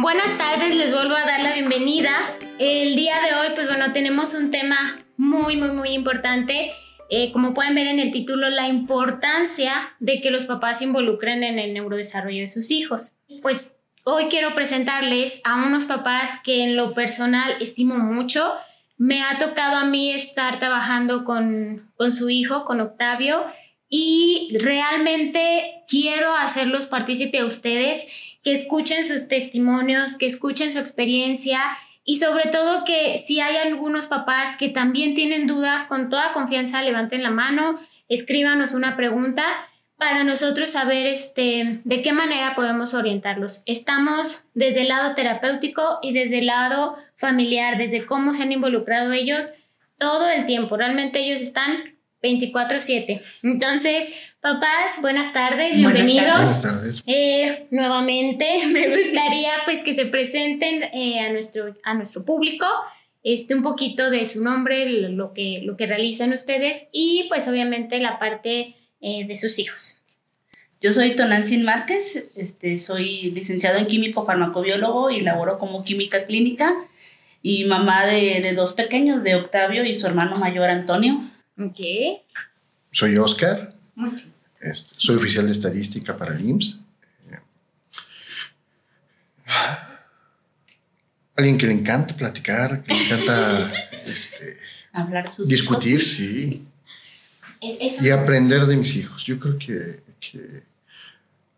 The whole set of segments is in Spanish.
Buenas tardes, les vuelvo a dar la bienvenida. El día de hoy, pues bueno, tenemos un tema muy, muy, muy importante. Eh, como pueden ver en el título, la importancia de que los papás se involucren en el neurodesarrollo de sus hijos. Pues hoy quiero presentarles a unos papás que en lo personal estimo mucho. Me ha tocado a mí estar trabajando con, con su hijo, con Octavio, y realmente quiero hacerlos partícipe a ustedes, que escuchen sus testimonios, que escuchen su experiencia y sobre todo que si hay algunos papás que también tienen dudas, con toda confianza levanten la mano, escríbanos una pregunta para nosotros saber este, de qué manera podemos orientarlos. Estamos desde el lado terapéutico y desde el lado familiar, desde cómo se han involucrado ellos todo el tiempo. Realmente ellos están 24/7. Entonces, papás, buenas tardes, bienvenidos. Buenas tardes. Eh, nuevamente, me gustaría pues que se presenten eh, a, nuestro, a nuestro público, este, un poquito de su nombre, lo que, lo que realizan ustedes y pues obviamente la parte eh, de sus hijos. Yo soy Tonantzin Márquez, este, soy licenciado en químico farmacobiólogo y laboro como química clínica y mamá de, de dos pequeños, de Octavio y su hermano mayor Antonio. Ok. Soy Oscar. Este, soy oficial de estadística para el IMSS. Alguien que le encanta platicar, que le encanta este, hablar sus discutir, sí. y aprender de mis hijos. Yo creo que, que,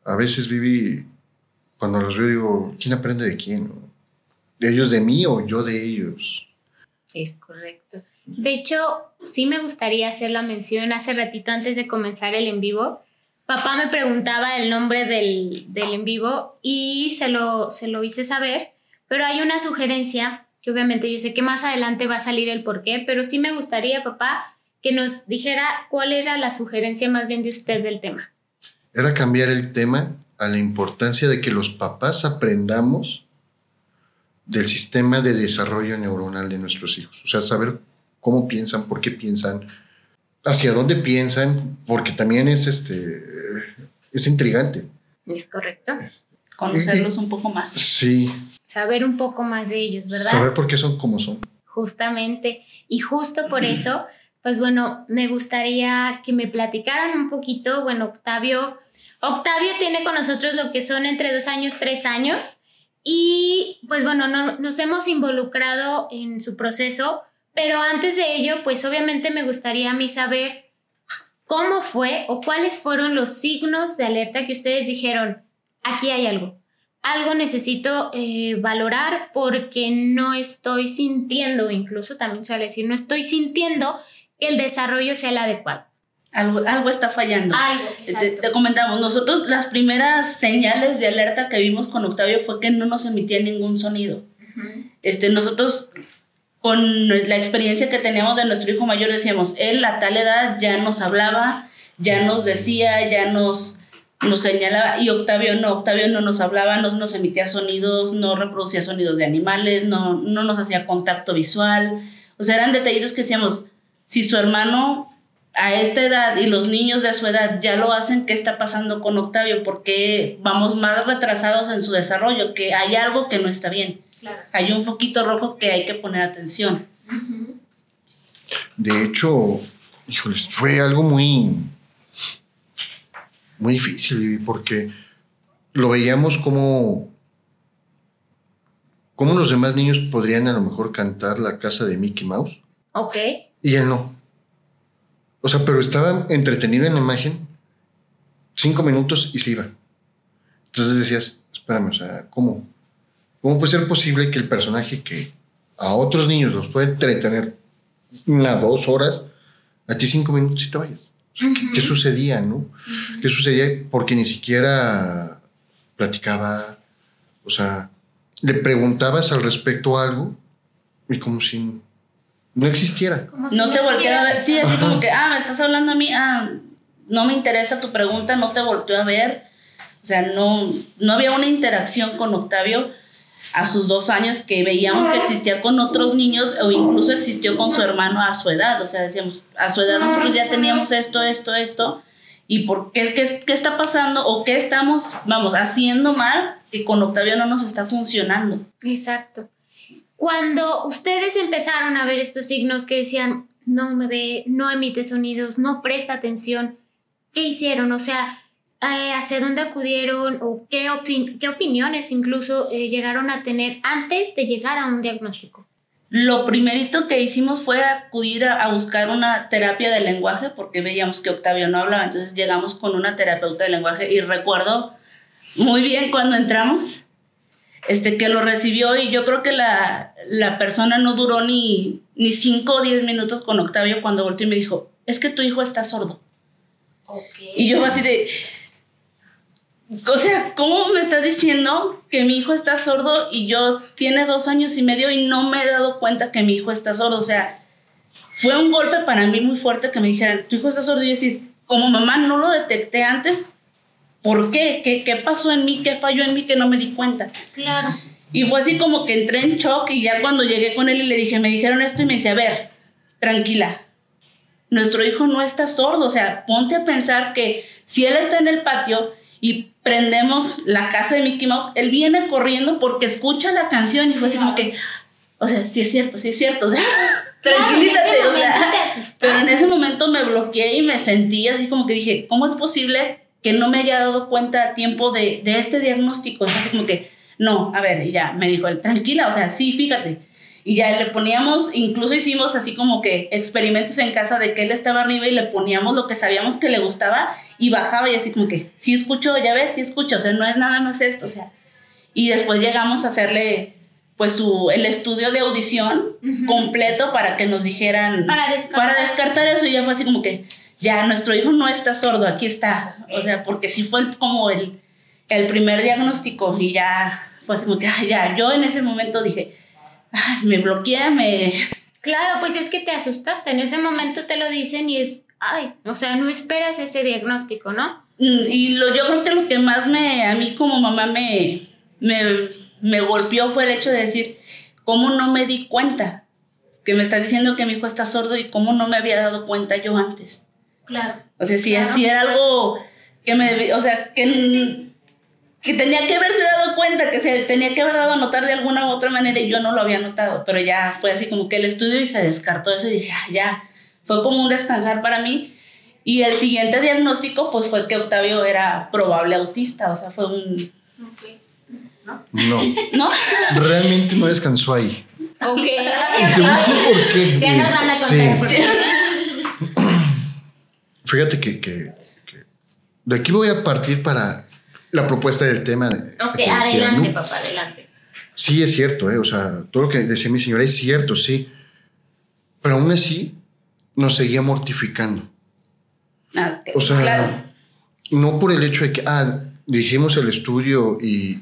a veces viví, cuando los veo, digo, ¿quién aprende de quién? ¿De ellos de mí o yo de ellos? Es correcto. De hecho, sí me gustaría hacer la mención hace ratito antes de comenzar el en vivo. Papá me preguntaba el nombre del, del en vivo y se lo, se lo hice saber, pero hay una sugerencia que obviamente yo sé que más adelante va a salir el por qué, pero sí me gustaría, papá, que nos dijera cuál era la sugerencia más bien de usted del tema. Era cambiar el tema a la importancia de que los papás aprendamos del sistema de desarrollo neuronal de nuestros hijos. O sea, saber cómo piensan, por qué piensan, hacia dónde piensan, porque también es, este, es intrigante. Es correcto. Conocerlos un poco más. Sí. Saber un poco más de ellos, ¿verdad? Saber por qué son como son. Justamente. Y justo por eso, pues bueno, me gustaría que me platicaran un poquito, bueno, Octavio, Octavio tiene con nosotros lo que son entre dos años, tres años. Y pues bueno, no, nos hemos involucrado en su proceso pero antes de ello, pues obviamente me gustaría a mí saber cómo fue o cuáles fueron los signos de alerta que ustedes dijeron, aquí hay algo, algo necesito eh, valorar porque no estoy sintiendo, incluso también se decir, no estoy sintiendo que el desarrollo sea el adecuado. Algo, algo está fallando. te, te, comentamos, nosotros las primeras señales de alerta que vimos con Octavio fue que no nos emitía ningún sonido. este, nosotros con la experiencia que teníamos de nuestro hijo mayor, decíamos, él a tal edad ya nos hablaba, ya nos decía, ya nos, nos señalaba, y Octavio no, Octavio no nos hablaba, no nos emitía sonidos, no reproducía sonidos de animales, no, no nos hacía contacto visual, o sea, eran detallitos que decíamos, si su hermano a esta edad y los niños de su edad ya lo hacen, ¿qué está pasando con Octavio? Porque vamos más retrasados en su desarrollo, que hay algo que no está bien. Hay un foquito rojo que hay que poner atención. De hecho, híjoles, fue algo muy, muy difícil porque lo veíamos como, como los demás niños podrían a lo mejor cantar la casa de Mickey Mouse. Ok. Y él no. O sea, pero estaba entretenido en la imagen cinco minutos y se iba. Entonces decías, espérame, o sea, ¿cómo? ¿Cómo puede ser posible que el personaje que a otros niños los puede entretener una, dos horas, a ti cinco minutos y te vayas? ¿qué, sucedía, no? ¿Qué sucedía? Porque ni siquiera platicaba, o sea, le preguntabas al respecto algo y como si no existiera. no te volteaba a ver, sí, así como que, ah, me estás hablando a mí, ah, no me interesa tu pregunta, no te volteó a ver. O sea, no, no había una interacción con Octavio a sus dos años que veíamos que existía con otros niños o incluso existió con su hermano a su edad. O sea, decíamos, a su edad nosotros ya teníamos esto, esto, esto. y por qué, qué, qué está pasando o qué estamos, vamos, haciendo mal que con Octavio no nos está funcionando. Exacto. Cuando ustedes empezaron a ver estos signos que decían, no me ve, no emite sonidos, no presta atención, ¿qué hicieron? O sea, eh, ¿hacia dónde acudieron o qué, qué opiniones incluso eh, llegaron a tener antes de llegar a un diagnóstico? Lo primerito que hicimos fue acudir a, buscar una terapia de lenguaje porque veíamos que Octavio no hablaba, entonces llegamos con una terapeuta de lenguaje y recuerdo muy bien cuando entramos, este, que lo recibió y yo creo que la, la persona no duró ni, ni cinco o diez minutos con Octavio cuando volteó y me dijo, es que tu hijo está sordo. Y yo así de, o sea, ¿cómo me estás diciendo que mi hijo está sordo y yo tiene dos años y medio y no me he dado cuenta que mi hijo está sordo? O sea, fue un golpe para mí muy fuerte que me dijeran, tu hijo está sordo. Y yo decir, como mamá no lo detecté antes, ¿por qué? ¿Qué, qué pasó en mí? ¿Qué falló en mí que no me di cuenta? Claro. Y fue así como que entré en shock y ya cuando llegué con él y le dije, me dijeron esto y me dice, a ver, tranquila, nuestro hijo no está sordo, o sea, ponte a pensar que si él está en el patio y prendemos la casa de Mickey Mouse, él viene corriendo porque escucha la canción y fue así como que, o sea, sí es cierto, sí es cierto, o sea, tranquilízate, pero en ese momento me bloqueé y me sentí así como que dije, ¿cómo es posible que no me haya dado cuenta a tiempo de, de este diagnóstico? Así como que, no, a ver, y ya, me dijo él, tranquila, o sea, sí, fíjate. Y ya le poníamos, incluso hicimos así como que experimentos en casa de que él estaba arriba y le poníamos lo que sabíamos que le gustaba y bajaba y así como que, sí escucho, ya ves, sí escucho, o sea, no es nada más esto, o sea. Y después llegamos a hacerle pues su, el estudio de audición completo para que nos dijeran, para descartar. eso y ya fue así como que, ya, nuestro hijo no está sordo, aquí está, o sea, porque sí fue como el, el primer diagnóstico y ya fue así como que, ya, yo en ese momento dije, me bloqueé, me... Claro, pues es que te asustaste, en ese momento te lo dicen y es, ay, o sea, no esperas ese diagnóstico, ¿no? Y lo, yo creo que lo que más me, a mí como mamá me, me, golpeó fue el hecho de decir, ¿cómo no me di cuenta? Que me está diciendo que mi hijo está sordo y cómo no me había dado cuenta yo antes. Claro. O sea, si, era algo que me, o sea, que, que tenía que haberse dado cuenta, que se tenía que haber dado a notar de alguna u otra manera y yo no lo había notado, pero ya fue así como que el estudio y se descartó eso y dije, ah, ya, fue como un descansar para mí. Y el siguiente diagnóstico, pues fue que Octavio era probable autista, o sea, fue un... ¿No? No. Realmente no descansó ahí. Ok. Te voy a decir por qué. Ya nos van a contar sí. Fíjate que, que, de aquí voy a partir para la propuesta del tema. Ok, adelante, papá, adelante. Sí, es cierto, ¿eh? o sea, todo lo que decía mi señora es cierto, sí. Pero aún así, nos seguía mortificando. Ah, o sea, no por el hecho de que, ah, hicimos el estudio y,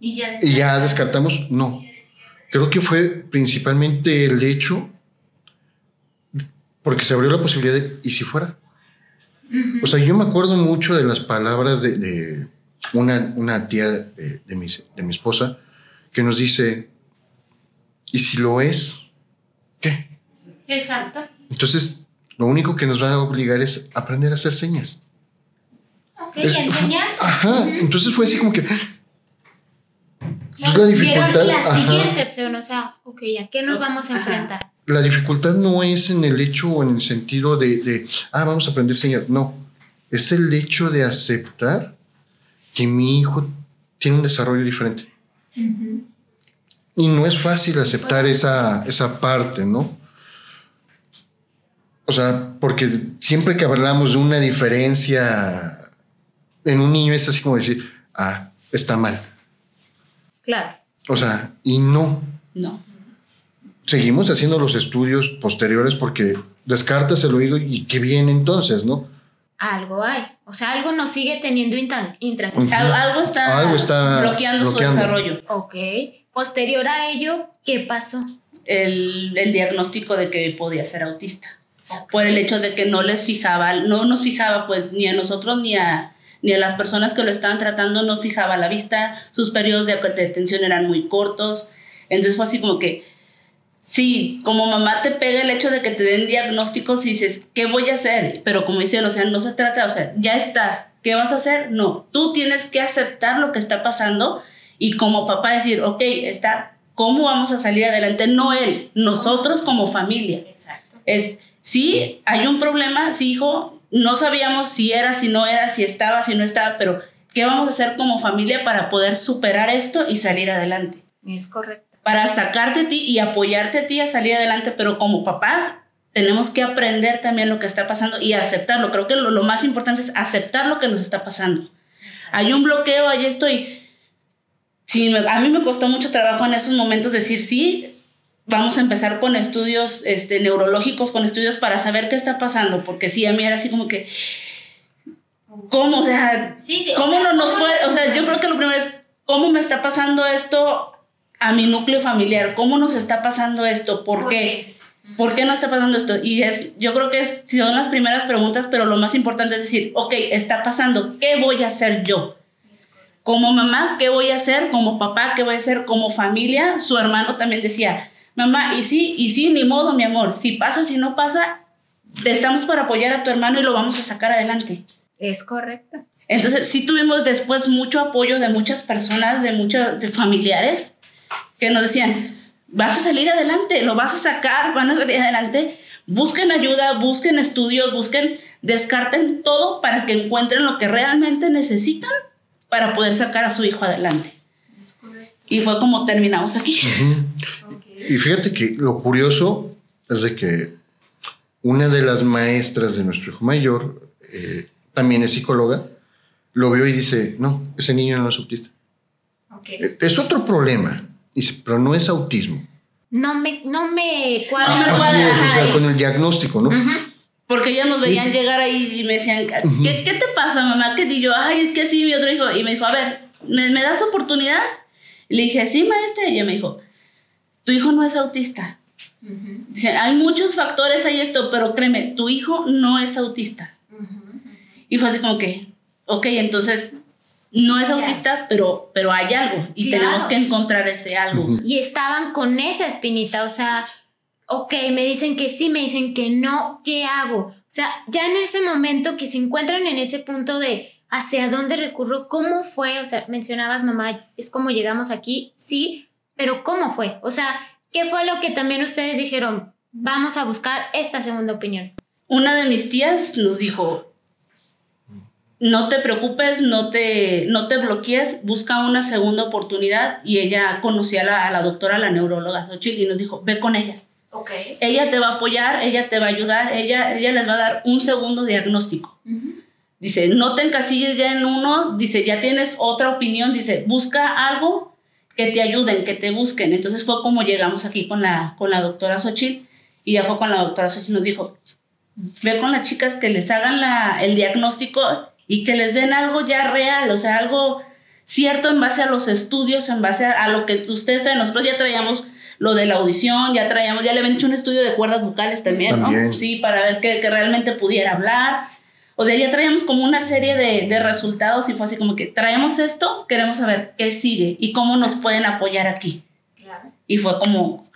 y, ya, descartamos, no. Creo que fue principalmente el hecho, porque se abrió la posibilidad de, ¿y si fuera? O sea, yo me acuerdo mucho de las palabras de, una, una, tía de, de, mi, de mi esposa que nos dice, ¿y si lo es? Exacto. Entonces, lo único que nos va a obligar es aprender a hacer señas. Ok, es, enseñarse. Ajá, entonces fue así como que... Claro, la dificultad... la siguiente opción, o sea, ok, ¿a qué nos vamos a enfrentar? La dificultad no es en el hecho o en el sentido de, de, ah, vamos a aprender señas. No, es el hecho de aceptar que mi hijo tiene un desarrollo diferente. Y no es fácil aceptar esa, esa parte, ¿no? O sea, porque siempre que hablamos de una diferencia en un niño es así como decir, ah, está mal. Claro. O sea, y no. No. Seguimos haciendo los estudios posteriores porque descartas el oído y qué bien entonces, ¿no? Algo hay. O sea, algo nos sigue teniendo intranquilo. algo, está bloqueando, su desarrollo. Ok. Posterior a ello, ¿qué pasó? El, el diagnóstico de que podía ser autista por el hecho de que no les fijaba, no nos fijaba pues ni a nosotros ni a, ni a las personas que lo estaban tratando, no fijaba la vista, sus periodos de atención eran muy cortos, entonces fue así como que sí, como mamá te pega el hecho de que te den diagnósticos y dices, ¿qué voy a hacer? Pero como dice él, o sea, no se trata, o sea, ya está, ¿qué vas a hacer? No, tú tienes que aceptar lo que está pasando y como papá decir, ok, está, ¿cómo vamos a salir adelante? No él, nosotros como familia. Exacto. Es, sí, hay un problema, sí, hijo, no sabíamos si era, si no era, si estaba, si no estaba, pero ¿qué vamos a hacer como familia para poder superar esto y salir adelante? Es correcto para sacarte a ti y apoyarte a ti a salir adelante, pero como papás tenemos que aprender también lo que está pasando y aceptarlo. Creo que lo, más importante es aceptar lo que nos está pasando. Hay un bloqueo, ahí estoy. Sí, a mí me costó mucho trabajo en esos momentos decir, sí, vamos a empezar con estudios este, neurológicos, con estudios para saber qué está pasando, porque sí, a mí era así como que, ¿cómo? O sea, ¿cómo no nos puede? O sea, yo creo que lo primero es, ¿cómo me está pasando esto a mi núcleo familiar, ¿cómo nos está pasando esto? ¿Por, qué? ¿Por qué no está pasando esto? Y es, yo creo que es, son las primeras preguntas, pero lo más importante es decir, ok, está pasando, ¿qué voy a hacer yo? Como mamá, ¿qué voy a hacer? Como papá, ¿qué voy a hacer? Como familia, su hermano también decía, mamá, y sí, y sí, ni modo, mi amor, si pasa, si no pasa, estamos para apoyar a tu hermano y lo vamos a sacar adelante. Es correcto. Entonces, sí tuvimos después mucho apoyo de muchas personas, de muchos de familiares, que nos decían, vas a salir adelante, lo vas a sacar, van a salir adelante. Busquen ayuda, busquen estudios, busquen, descarten todo para que encuentren lo que realmente necesitan para poder sacar a su hijo adelante. Y fue como terminamos aquí. Y fíjate que lo curioso es de que una de las maestras de nuestro hijo mayor, eh, también es psicóloga, lo vio y dice, no, ese niño no es autista. Es otro problema. Dice, pero no es autismo. No me, no me cuadra. No me o sea, con el diagnóstico, ¿no? Porque ellos nos veían llegar ahí y me decían, ¿qué, ¿qué, te pasa, mamá? ¿Qué? Y yo, ay, es que sí, mi otro hijo. Y me dijo, a ver, ¿me, ¿me das oportunidad? Le dije, sí, maestra. Y ella me dijo, tu hijo no es autista. Dice, hay muchos factores ahí esto, pero créeme, tu hijo no es autista. Y fue así como que, ok, entonces no es autista, pero, pero hay algo y tenemos que encontrar ese algo. Y estaban con esa espinita, o sea, ok, me dicen que sí, me dicen que no, ¿qué hago? O sea, ya en ese momento que se encuentran en ese punto de hacia dónde recurro, cómo fue, o sea, mencionabas, mamá, es como llegamos aquí, sí, pero ¿cómo fue? O sea, ¿qué fue lo que también ustedes dijeron? Vamos a buscar esta segunda opinión. Una de mis tías nos dijo, no te preocupes, no te, no te bloquees, busca una segunda oportunidad. Y ella conocía a la, doctora, la neuróloga Xochitl, y nos dijo, ve con ella. Okay. Ella te va a apoyar, ella te va a ayudar, ella, ella les va a dar un segundo diagnóstico. Dice, no te encasilles ya en uno, dice, ya tienes otra opinión, dice, busca algo que te ayuden, que te busquen. Entonces fue como llegamos aquí con la, con la doctora Xochitl, y ya fue con la doctora Xochitl, nos dijo, ve con las chicas que les hagan la, el diagnóstico y que les den algo ya real, o sea, algo cierto en base a los estudios, en base a, lo que ustedes traen. Nosotros ya traíamos lo de la audición, ya traíamos, ya le habían hecho un estudio de cuerdas vocales también, ¿no? Sí, para ver que, que, realmente pudiera hablar. O sea, ya traíamos como una serie de, de, resultados y fue así como que traemos esto, queremos saber qué sigue y cómo nos pueden apoyar aquí. Claro. Y fue como,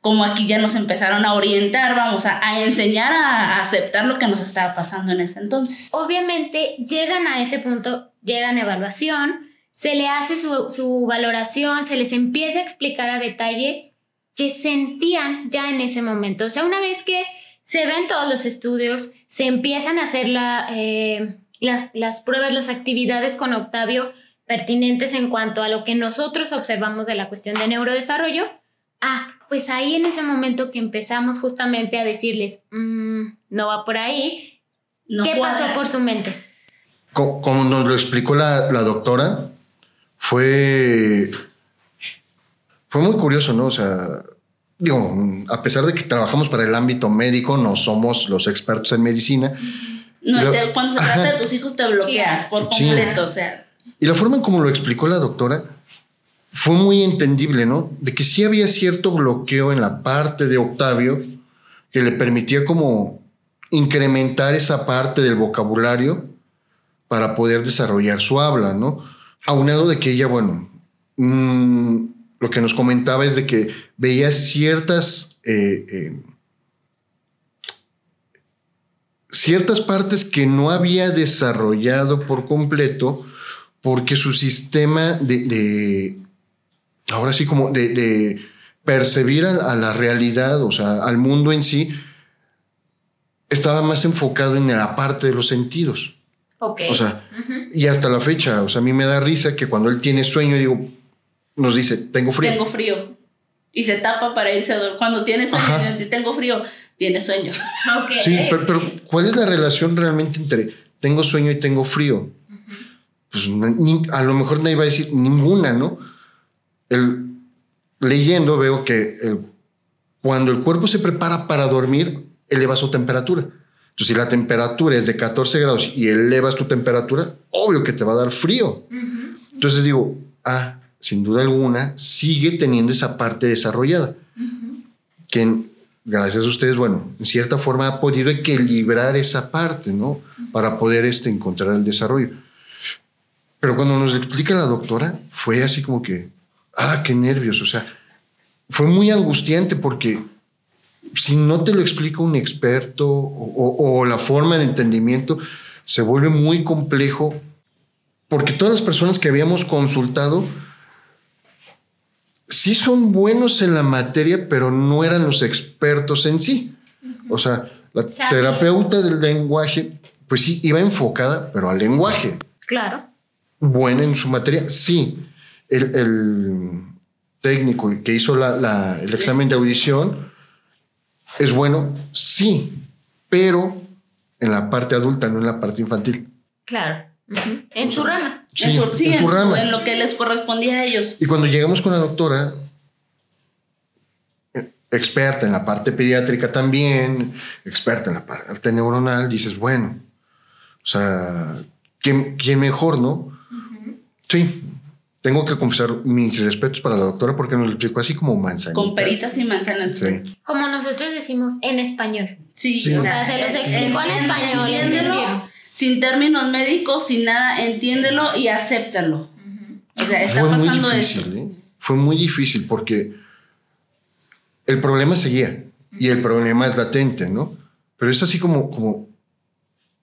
como aquí ya nos empezaron a orientar, vamos, a, a, enseñar a aceptar lo que nos estaba pasando en ese entonces. Obviamente llegan a ese punto, llegan a evaluación, se le hace su, su valoración, se les empieza a explicar a detalle qué sentían ya en ese momento. O sea, una vez que se ven todos los estudios, se empiezan a hacer la, eh, las, las pruebas, las actividades con Octavio pertinentes en cuanto a lo que nosotros observamos de la cuestión de neurodesarrollo. Ah, pues ahí en ese momento que empezamos justamente a decirles, mm, no va por ahí, ¿qué pasó por su mente? Como, nos lo explicó la, doctora, fue, fue muy curioso, ¿no? O sea, digo, a pesar de que trabajamos para el ámbito médico, no somos los expertos en medicina. No, cuando se trata de tus hijos te bloqueas por completo, o sea. Y la forma en como lo explicó la doctora, fue muy entendible, ¿no? De que sí había cierto bloqueo en la parte de Octavio que le permitía como incrementar esa parte del vocabulario para poder desarrollar su habla, ¿no? Aunado de que ella, bueno, mm, lo que nos comentaba es de que veía ciertas, eh, eh, ciertas partes que no había desarrollado por completo porque su sistema de, ahora sí como de, percibir a, la realidad, o sea, al mundo en sí, estaba más enfocado en la parte de los sentidos. Ok. O sea, y hasta la fecha, o sea, a mí me da risa que cuando él tiene sueño, digo, nos dice, tengo frío. Tengo frío. Y se tapa para irse a dormir. Cuando tiene sueño, dice, tengo frío, tiene sueño. Okay. Sí, pero, ¿cuál es la relación realmente entre tengo sueño y tengo frío? Pues a lo mejor nadie va a decir ninguna, ¿no? El, leyendo veo que el, cuando el cuerpo se prepara para dormir, eleva su temperatura. Entonces, si la temperatura es de 14 grados y elevas tu temperatura, obvio que te va a dar frío. Entonces digo, ah, sin duda alguna, sigue teniendo esa parte desarrollada. Que gracias a ustedes, bueno, en cierta forma ha podido equilibrar esa parte, ¿no? Para poder este, encontrar el desarrollo. Pero cuando nos explica la doctora, fue así como que, ah, qué nervios, o sea, fue muy angustiante porque si no te lo explica un experto o, o la forma de entendimiento, se vuelve muy complejo porque todas las personas que habíamos consultado, sí son buenos en la materia, pero no eran los expertos en sí. O sea, la terapeuta del lenguaje, pues sí, iba enfocada, pero al lenguaje. Claro. Buena en su materia, sí. El, técnico que hizo el examen de audición es bueno, sí, pero en la parte adulta, no en la parte infantil. Claro. En su rama. Sí, en su, rama. En lo que les correspondía a ellos. Y cuando llegamos con la doctora, experta en la parte pediátrica también, experta en la parte neuronal, dices, bueno, o sea, ¿quién, mejor, no? Sí, tengo que confesar mis respetos para la doctora porque nos lo explicó así como manzanas. Con peritas y manzanas. Sí. Como nosotros decimos en español. Sí, o sea, se los explicó en, español sin términos médicos, sin nada, entiéndelo y acéptalo. O sea, está Fue pasando muy difícil, ¿eh? Fue muy difícil porque el problema seguía y el problema es latente, ¿no? Pero es así como, como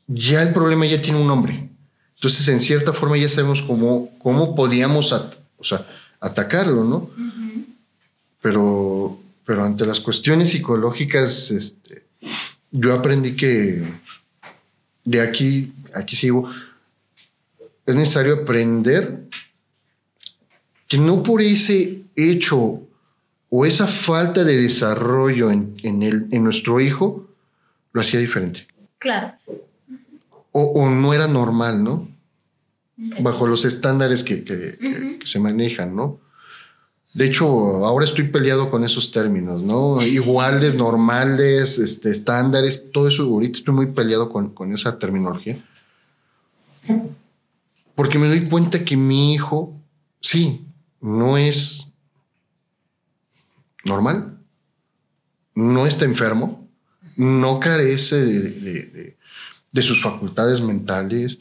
ya el problema ya tiene un nombre. Entonces, en cierta forma ya sabemos cómo, cómo podíamos o sea, atacarlo, ¿no? pero, pero ante las cuestiones psicológicas, este, yo aprendí que de aquí, aquí sigo, es necesario aprender que no por ese hecho o esa falta de desarrollo en, el, en nuestro hijo lo hacía diferente. Claro. O, no era normal, ¿no? Bajo los estándares que, que se manejan, ¿no? De hecho, ahora estoy peleado con esos términos, ¿no? Iguales, normales, este, estándares, todo eso. Ahorita estoy muy peleado con, con esa terminología. Porque me doy cuenta que mi hijo, sí, no es normal, no está enfermo, no carece de, de sus facultades mentales,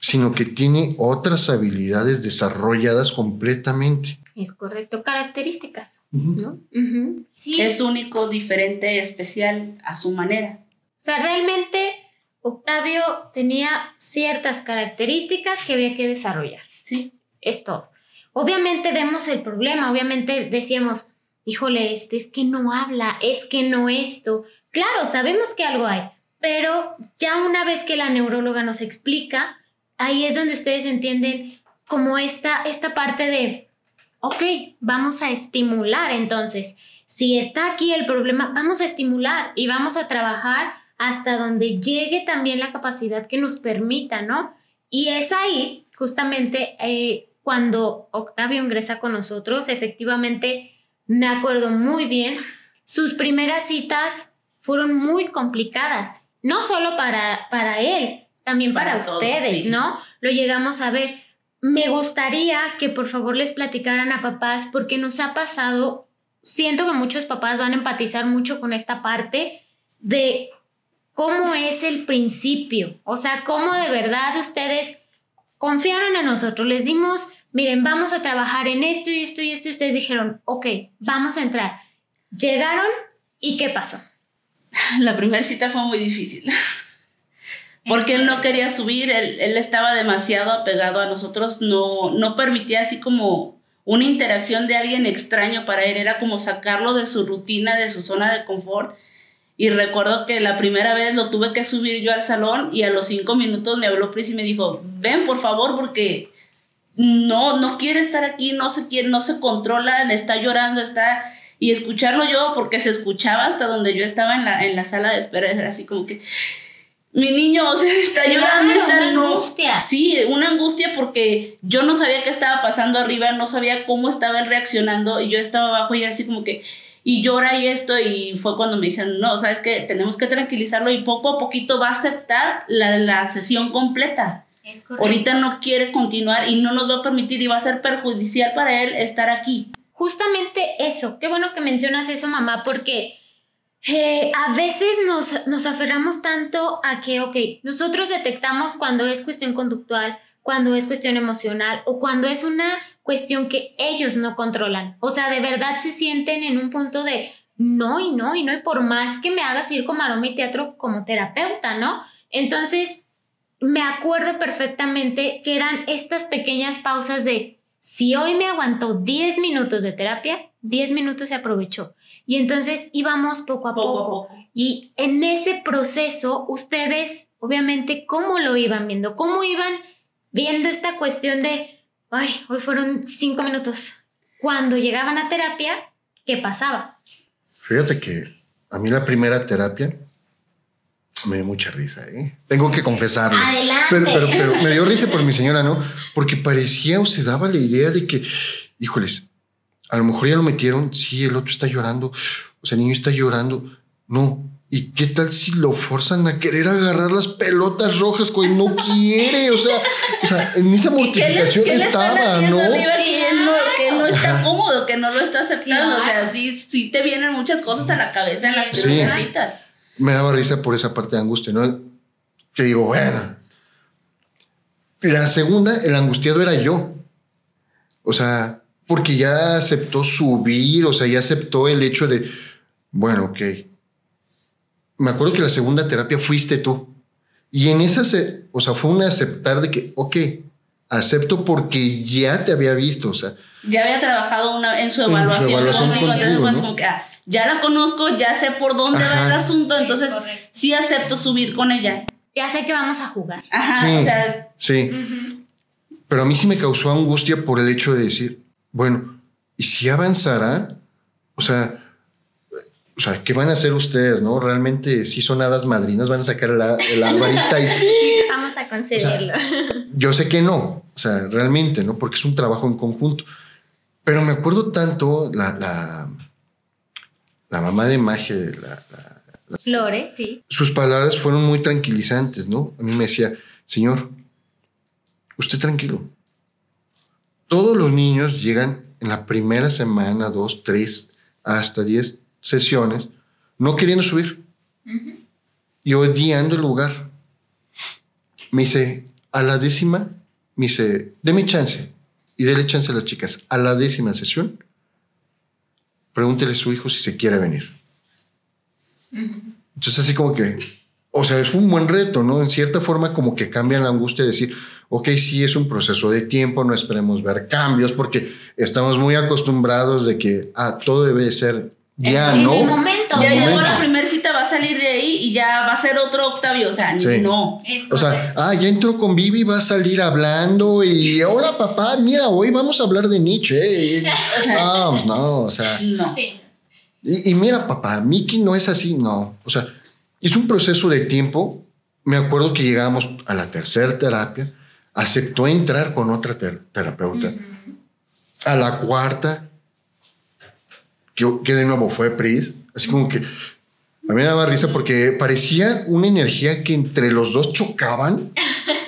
sino que tiene otras habilidades desarrolladas completamente. Es correcto, características, ¿no? Sí. Es único, diferente, especial a su manera. O sea, realmente Octavio tenía ciertas características que había que desarrollar. Sí. Es todo. Obviamente vemos el problema, obviamente decíamos, híjole, este es que no habla, es que no esto. Claro, sabemos que algo hay, pero ya una vez que la neuróloga nos explica, ahí es donde ustedes entienden como esta, esta parte de ok, vamos a estimular entonces. Si está aquí el problema, vamos a estimular y vamos a trabajar hasta donde llegue también la capacidad que nos permita, ¿no? Y es ahí, justamente, eh, cuando Octavio ingresa con nosotros, efectivamente, me acuerdo muy bien, sus primeras citas fueron muy complicadas, no solo para, para él, también para, ustedes, ¿no? Lo llegamos a ver me gustaría que por favor les platicaran a papás porque nos ha pasado, siento que muchos papás van a empatizar mucho con esta parte de cómo es el principio, o sea, cómo de verdad ustedes confiaron en nosotros, les dimos miren, vamos a trabajar en esto y esto y esto. Y ustedes dijeron, ok, vamos a entrar. Llegaron y ¿qué pasó? La primera cita fue muy difícil. Porque él no quería subir, él, él, estaba demasiado apegado a nosotros, no, no permitía así como una interacción de alguien extraño para él, era como sacarlo de su rutina, de su zona de confort. Y recuerdo que la primera vez lo tuve que subir yo al salón y a los cinco minutos me habló Pris y me dijo, ven por favor porque no, no quiere estar aquí, no se quiere, no se controla, está llorando, está... Y escucharlo yo, porque se escuchaba hasta donde yo estaba en la, en la sala de espera, era así como que mi niño, o sea, está llorando, está una angustia. Sí, una angustia porque yo no sabía qué estaba pasando arriba, no sabía cómo estaba él reaccionando y yo estaba abajo y así como que y llora y esto y fue cuando me dijeron, "No, sabes que tenemos que tranquilizarlo y poco a poquito va a aceptar la, la sesión completa." Es Ahorita no quiere continuar y no nos va a permitir y va a ser perjudicial para él estar aquí. Justamente eso, qué bueno que mencionas eso, mamá, porque eh, a veces nos, nos aferramos tanto a que, ok, nosotros detectamos cuando es cuestión conductual, cuando es cuestión emocional o cuando es una cuestión que ellos no controlan. O sea, de verdad se sienten en un punto de no y no y no, y por más que me hagas ir con maroma y teatro como terapeuta, ¿no? Entonces, me acuerdo perfectamente que eran estas pequeñas pausas de si hoy me aguantó 10 minutos de terapia, 10 minutos se aprovechó. Y entonces íbamos poco a poco. Y en ese proceso, ustedes, obviamente, ¿cómo lo iban viendo? ¿Cómo iban viendo esta cuestión de, ay, hoy fueron cinco minutos? Cuando llegaban a terapia, ¿qué pasaba? Fíjate que a mí la primera terapia me dio mucha risa, ¿eh? Tengo que confesarlo. Adelante. Pero, pero, pero me dio risa por mi señora, ¿no? Porque parecía o se daba la idea de que, híjoles, a lo mejor ya lo metieron, sí, el otro está llorando, o sea, el niño está llorando. No, ¿y qué tal si lo forzan a querer agarrar las pelotas rojas cuando no quiere? O sea, o sea en esa mortificación ¿Qué le, qué estaba, le ¿no? Arriba que, él no, que no está cómodo, que no lo está aceptando. O sea, sí, sí te vienen muchas cosas a la cabeza en las Sí. primeras citas. Me daba risa por esa parte de angustia, ¿no? Que digo, bueno. La segunda, el angustiado era yo. O sea, porque ya aceptó subir, o sea, ya aceptó el hecho de, bueno, ok. Me acuerdo que la segunda terapia fuiste tú. Y en esa, se, o sea, fue un aceptar de que, ok, acepto porque ya te había visto, o sea. Ya había trabajado una, en su En su evaluación, evaluación contigo, entonces contigo, ¿no? como que ah, ya la conozco, ya sé por dónde va el asunto, entonces sí acepto subir con ella. Ya sé que vamos a jugar. Ajá, Sí. o sea, Sí. Pero a mí sí me causó angustia por el hecho de decir, bueno, ¿y si avanzará? O sea, o sea, ¿qué van a hacer ustedes, no? Realmente sí son hadas madrinas, van a sacar la, la varita y Vamos a concederlo. yo sé que no, o sea, realmente, ¿no? Porque es un trabajo en conjunto. Pero me acuerdo tanto la, la, la mamá de Maje, la- la, Flore, sí. sus palabras fueron muy tranquilizantes, ¿no? A mí me decía, señor, usted tranquilo. Todos los niños llegan en la primera semana, dos, tres, hasta diez sesiones, no queriendo subir y odiando el lugar. Me dice, a la décima, me dice, deme chance y dele chance a las chicas. A la décima sesión, pregúntele a su hijo si se quiere venir. Entonces así como que, o sea, es un buen reto, ¿no? En cierta forma como que cambia la angustia de decir, ok, sí es un proceso de tiempo, no esperemos ver cambios porque estamos muy acostumbrados de que, ah, todo debe ser ya, en ¿no? el momento. ya En llegó la primera cita, va a salir de ahí y ya va a ser otro Octavio, o sea, Sí. no. Es O sea, ah, ya entró con Vivi, va a salir hablando y hola papá, mira, hoy vamos a hablar de Nietzsche. ¿eh? No, no, o sea, No. Sí. Y, y mira, papá, Mickey no es así, no. O sea, es un proceso de tiempo. Me acuerdo que llegamos a la tercera terapia, aceptó entrar con otra ter- terapeuta. A la cuarta, que, que de nuevo fue Pris, así como que a mí me daba risa porque parecía una energía que entre los dos chocaban.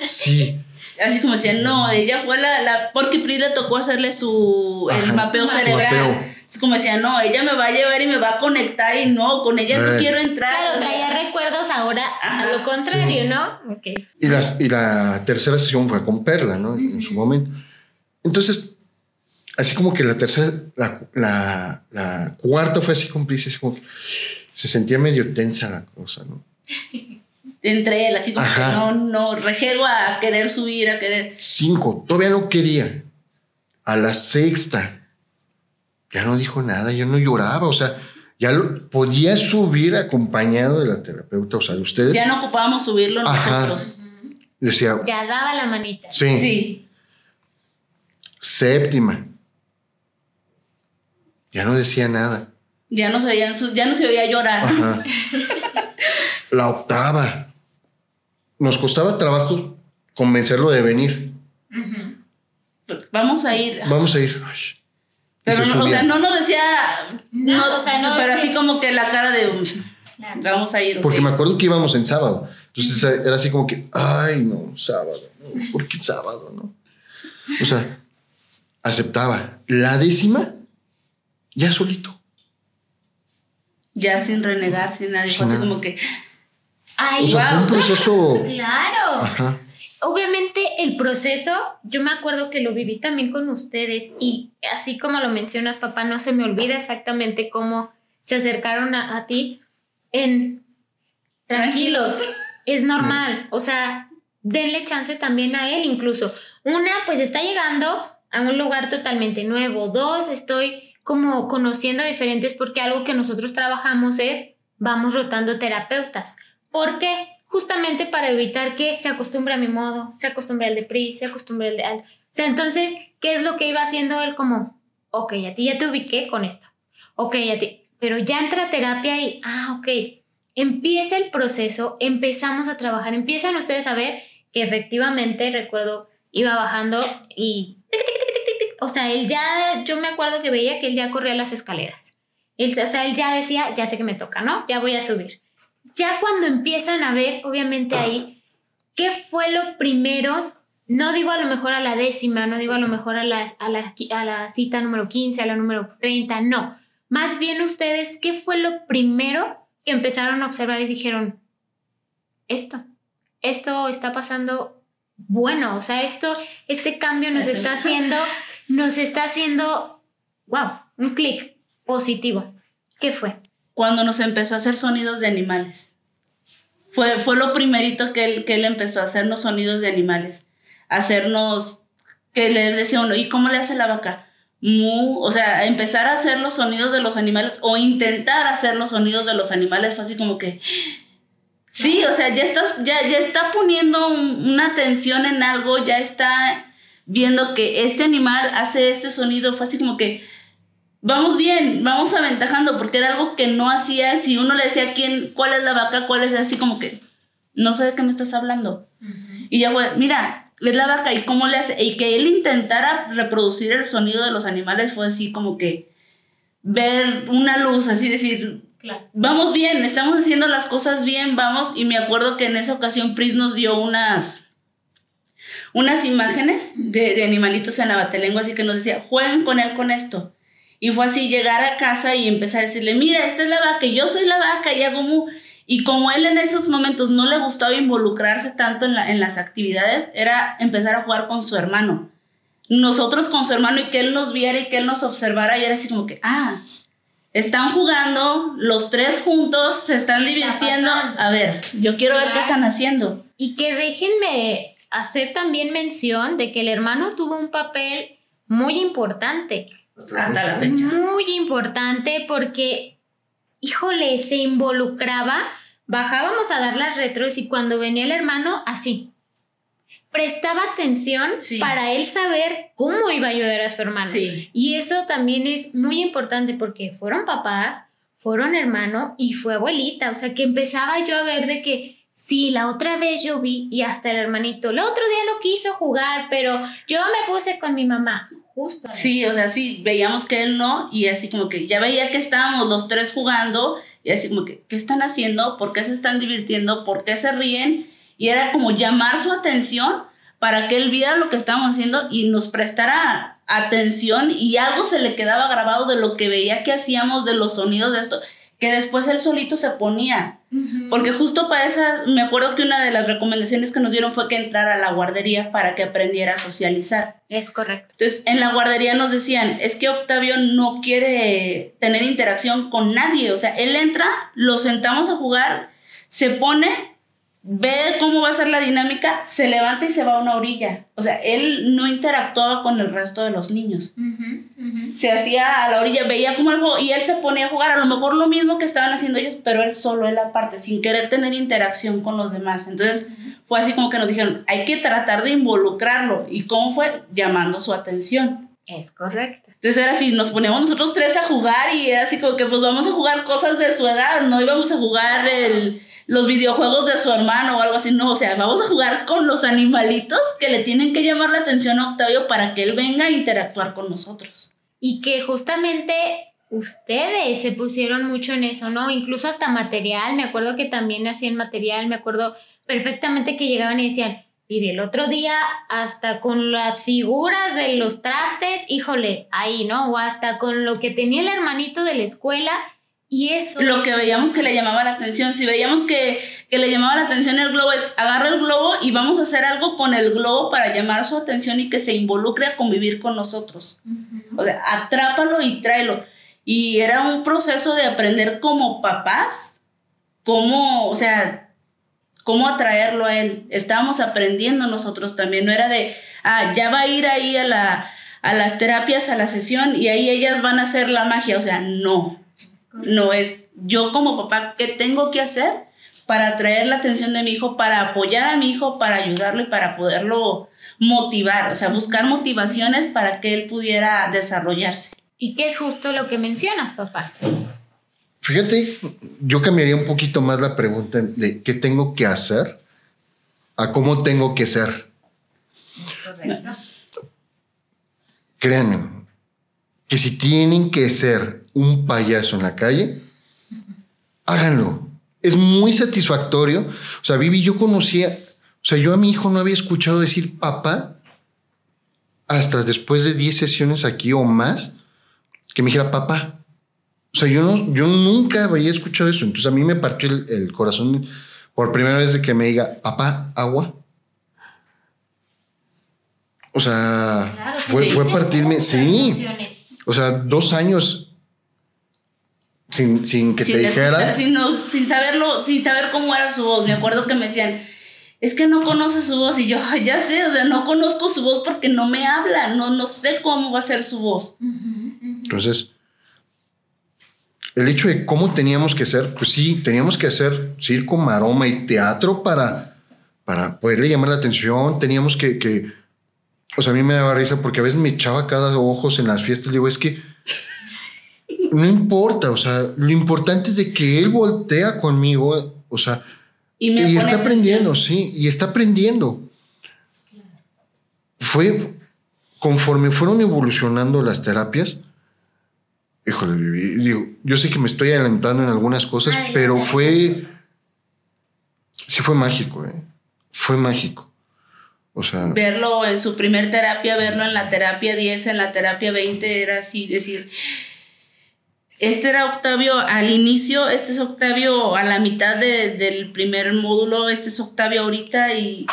Sí. Así como decían, no, ella fue la, la porque Pri le tocó hacerle su el mapeo cerebral. mapeo. Es como decían, no, ella me va a llevar y me va a conectar y no, con ella no Ay. quiero entrar. Claro, traía recuerdos ahora a Ajá, lo contrario, sí. ¿no? Ok. Y, las, y la tercera sesión fue con Perla, ¿no? En su momento. Entonces, así como que la tercera, la, la, cuarta fue así cómplice, así como que se sentía medio tensa la cosa, ¿no? Entre él, así como que no, no, rejego a querer subir, a querer. Cinco, todavía no quería. A la sexta, ya no dijo nada, yo no lloraba, o sea, ya podía subir acompañado de la terapeuta, o sea, de ustedes. Ya no ocupábamos subirlo nosotros. Decía. Ya daba la manita. Sí. Sí. Séptima. Ya no decía nada. Ya no se veía, ya no se veía llorar. Ajá. La octava. Nos costaba trabajo convencerlo de venir. Vamos a ir. Vamos a ir. Pero no, o sea, no nos decía. No, pero así como que la cara de. Vamos a ir. Porque me acuerdo que íbamos en sábado. Entonces era así como que, ay, no, sábado. ¿Por qué sábado? No? O sea, aceptaba. La décima, ya solito. Ya sin renegar, sin nada. Fue así como que. Ay, o sea, fue un proceso. claro. Ajá. Obviamente el proceso, yo me acuerdo que lo viví también con ustedes y así como lo mencionas, papá, no se me olvida exactamente cómo se acercaron a, ti en tranquilos, es normal, o sea, denle chance también a él incluso. Una, pues está llegando a un lugar totalmente nuevo. Dos, estoy como conociendo diferentes porque algo que nosotros trabajamos es, vamos rotando terapeutas. ¿Por qué? Justamente para evitar que se acostumbre a mi modo, se acostumbre al de PRI, se acostumbre al de... O sea, entonces, ¿qué es lo que iba haciendo él como, ok, a ti ya te ubiqué con esto, ok, a ti, pero ya entra terapia y, ah, ok, empieza el proceso, empezamos a trabajar, empiezan ustedes a ver que efectivamente, recuerdo, iba bajando y... O sea, él ya, yo me acuerdo que veía que él ya corría las escaleras. Él, o sea, él ya decía, ya sé que me toca, ¿no? Ya voy a subir ya cuando empiezan a ver, obviamente ahí, ¿qué fue lo primero? No digo a lo mejor a la décima, no digo a lo mejor a la, a la, a la cita número 15, a la número 30, no. Más bien ustedes, ¿qué fue lo primero que empezaron a observar y dijeron, esto, esto está pasando bueno, o sea, esto, este cambio nos está haciendo, nos está haciendo, wow, un clic positivo. ¿Qué fue? Cuando nos empezó a hacer sonidos de animales. Fue, fue lo primerito que él, que él empezó a hacernos sonidos de animales. Hacernos, que le decía uno, ¿y cómo le hace la vaca? Mu, o sea, empezar a hacer los sonidos de los animales o intentar hacer los sonidos de los animales fue así como que, sí, o sea, ya, estás, ya, ya está poniendo una atención en algo, ya está viendo que este animal hace este sonido, fue así como que, vamos bien, vamos aventajando, porque era algo que no hacía. Si uno le decía quién, cuál es la vaca, cuál es así como que no sé de qué me estás hablando. Y ya fue, mira, es la vaca y cómo le hace. Y que él intentara reproducir el sonido de los animales fue así como que ver una luz, así decir, vamos bien, estamos haciendo las cosas bien, vamos. Y me acuerdo que en esa ocasión Pris nos dio unas unas imágenes de, de animalitos en abatelengua, así que nos decía, jueguen con él con esto. Y fue así llegar a casa y empezar a decirle, mira, esta es la vaca, yo soy la vaca y hago mu. Y como él en esos momentos no le gustaba involucrarse tanto en, la, en las actividades, era empezar a jugar con su hermano. Nosotros con su hermano y que él nos viera y que él nos observara y era así como que, ah, están jugando, los tres juntos, se están divirtiendo. A ver, yo quiero ver qué están haciendo. Y que déjenme hacer también mención de que el hermano tuvo un papel muy importante hasta la fecha. Muy importante porque, híjole, se involucraba, bajábamos a dar las retros y cuando venía el hermano, así. Prestaba atención para él saber cómo iba a ayudar a su hermano. Y eso también es muy importante porque fueron papás, fueron hermano y fue abuelita. O sea, que empezaba yo a ver de que sí, la otra vez yo vi y hasta el hermanito, el otro día no quiso jugar, pero yo me puse con mi mamá. Sí, o sea, sí, veíamos que él no, y así como que ya veía que estábamos los tres jugando, y así como que, ¿qué están haciendo? ¿Por qué se están divirtiendo? ¿Por qué se ríen? Y era como llamar su atención para que él viera lo que estábamos haciendo y nos prestara atención y algo se le quedaba grabado de lo que veía que hacíamos, de los sonidos de esto, que después él solito se ponía. Porque justo para esa, me acuerdo que una de las recomendaciones que nos dieron fue que entrara a la guardería para que aprendiera a socializar. Es correcto. Entonces, en la guardería nos decían, es que Octavio no quiere tener interacción con nadie, o sea, él entra, lo sentamos a jugar, se pone ve cómo va a ser la dinámica, se levanta y se va a una orilla. O sea, él no interactuaba con el resto de los niños. Se hacía a la orilla, veía cómo el juego y él se ponía a jugar a lo mejor lo mismo que estaban haciendo ellos, pero él solo, él aparte, sin querer tener interacción con los demás. Entonces fue así como que nos dijeron, hay que tratar de involucrarlo. ¿Y cómo fue? Llamando su atención. Es correcto. Entonces era así, nos poníamos nosotros tres a jugar y era así como que pues vamos a jugar cosas de su edad, no íbamos a jugar el los videojuegos de su hermano o algo así, no, o sea, vamos a jugar con los animalitos que le tienen que llamar la atención a Octavio para que él venga a interactuar con nosotros. Y que justamente ustedes se pusieron mucho en eso, ¿no? Incluso hasta material, me acuerdo que también hacían material, me acuerdo perfectamente que llegaban y decían, y el otro día hasta con las figuras de los trastes, híjole, ahí, ¿no? O hasta con lo que tenía el hermanito de la escuela y eso. Lo que veíamos que le llamaba la atención, si veíamos que, le llamaba la atención el globo, es agarra el globo y vamos a hacer algo con el globo para llamar su atención y que se involucre a convivir con nosotros. O sea, atrápalo y tráelo. Y era un proceso de aprender como papás, cómo, o sea, cómo atraerlo a él. Estábamos aprendiendo nosotros también, no era de, ah, ya va a ir ahí a, la, a las terapias, a la sesión y ahí ellas van a hacer la magia. O sea, no no es yo como papá, ¿qué tengo que hacer para atraer la atención de mi hijo, para apoyar a mi hijo, para ayudarlo y para poderlo motivar? O sea, buscar motivaciones para que él pudiera desarrollarse. ¿Y qué es justo lo que mencionas, papá? Fíjate, yo cambiaría un poquito más la pregunta de qué tengo que hacer a cómo tengo que ser. Correcto. Créanme, que si tienen que ser un payaso en la calle, háganlo. Es muy satisfactorio. O sea, Vivi, yo conocía, o sea, yo a mi hijo no había escuchado decir papá hasta después de 10 sesiones aquí o más, que me dijera papá. O sea, yo, no, yo nunca había escuchado eso. Entonces a mí me partió el, corazón por primera vez de que me diga, papá, agua. O sea, fue, fue partirme, sí. O sea, dos años sin, sin que te dijera. Sin, sin, saberlo, sin saber cómo era su voz. Me acuerdo que me decían, es que no conoce su voz. Y yo, ya sé, o sea, no conozco su voz porque no me habla, no, no sé cómo va a ser su voz. Entonces, el hecho de cómo teníamos que ser, pues sí, teníamos que hacer circo, maroma y teatro para, para poderle llamar la atención. Teníamos que, que o sea, a mí me daba risa porque a veces me echaba cada ojos en las fiestas. Digo, es que no importa, o sea, lo importante es de que él voltea conmigo, o sea, y, está aprendiendo, sí, y está aprendiendo. Fue conforme fueron evolucionando las terapias. Híjole, digo, yo sé que me estoy adelantando en algunas cosas, pero fue. Sí, fue mágico, ¿eh? Fue mágico verlo en su primer terapia, verlo en la terapia 10, en la terapia 20, era así, decir, este era Octavio al inicio, este es Octavio a la mitad del primer módulo, este es Octavio ahorita y,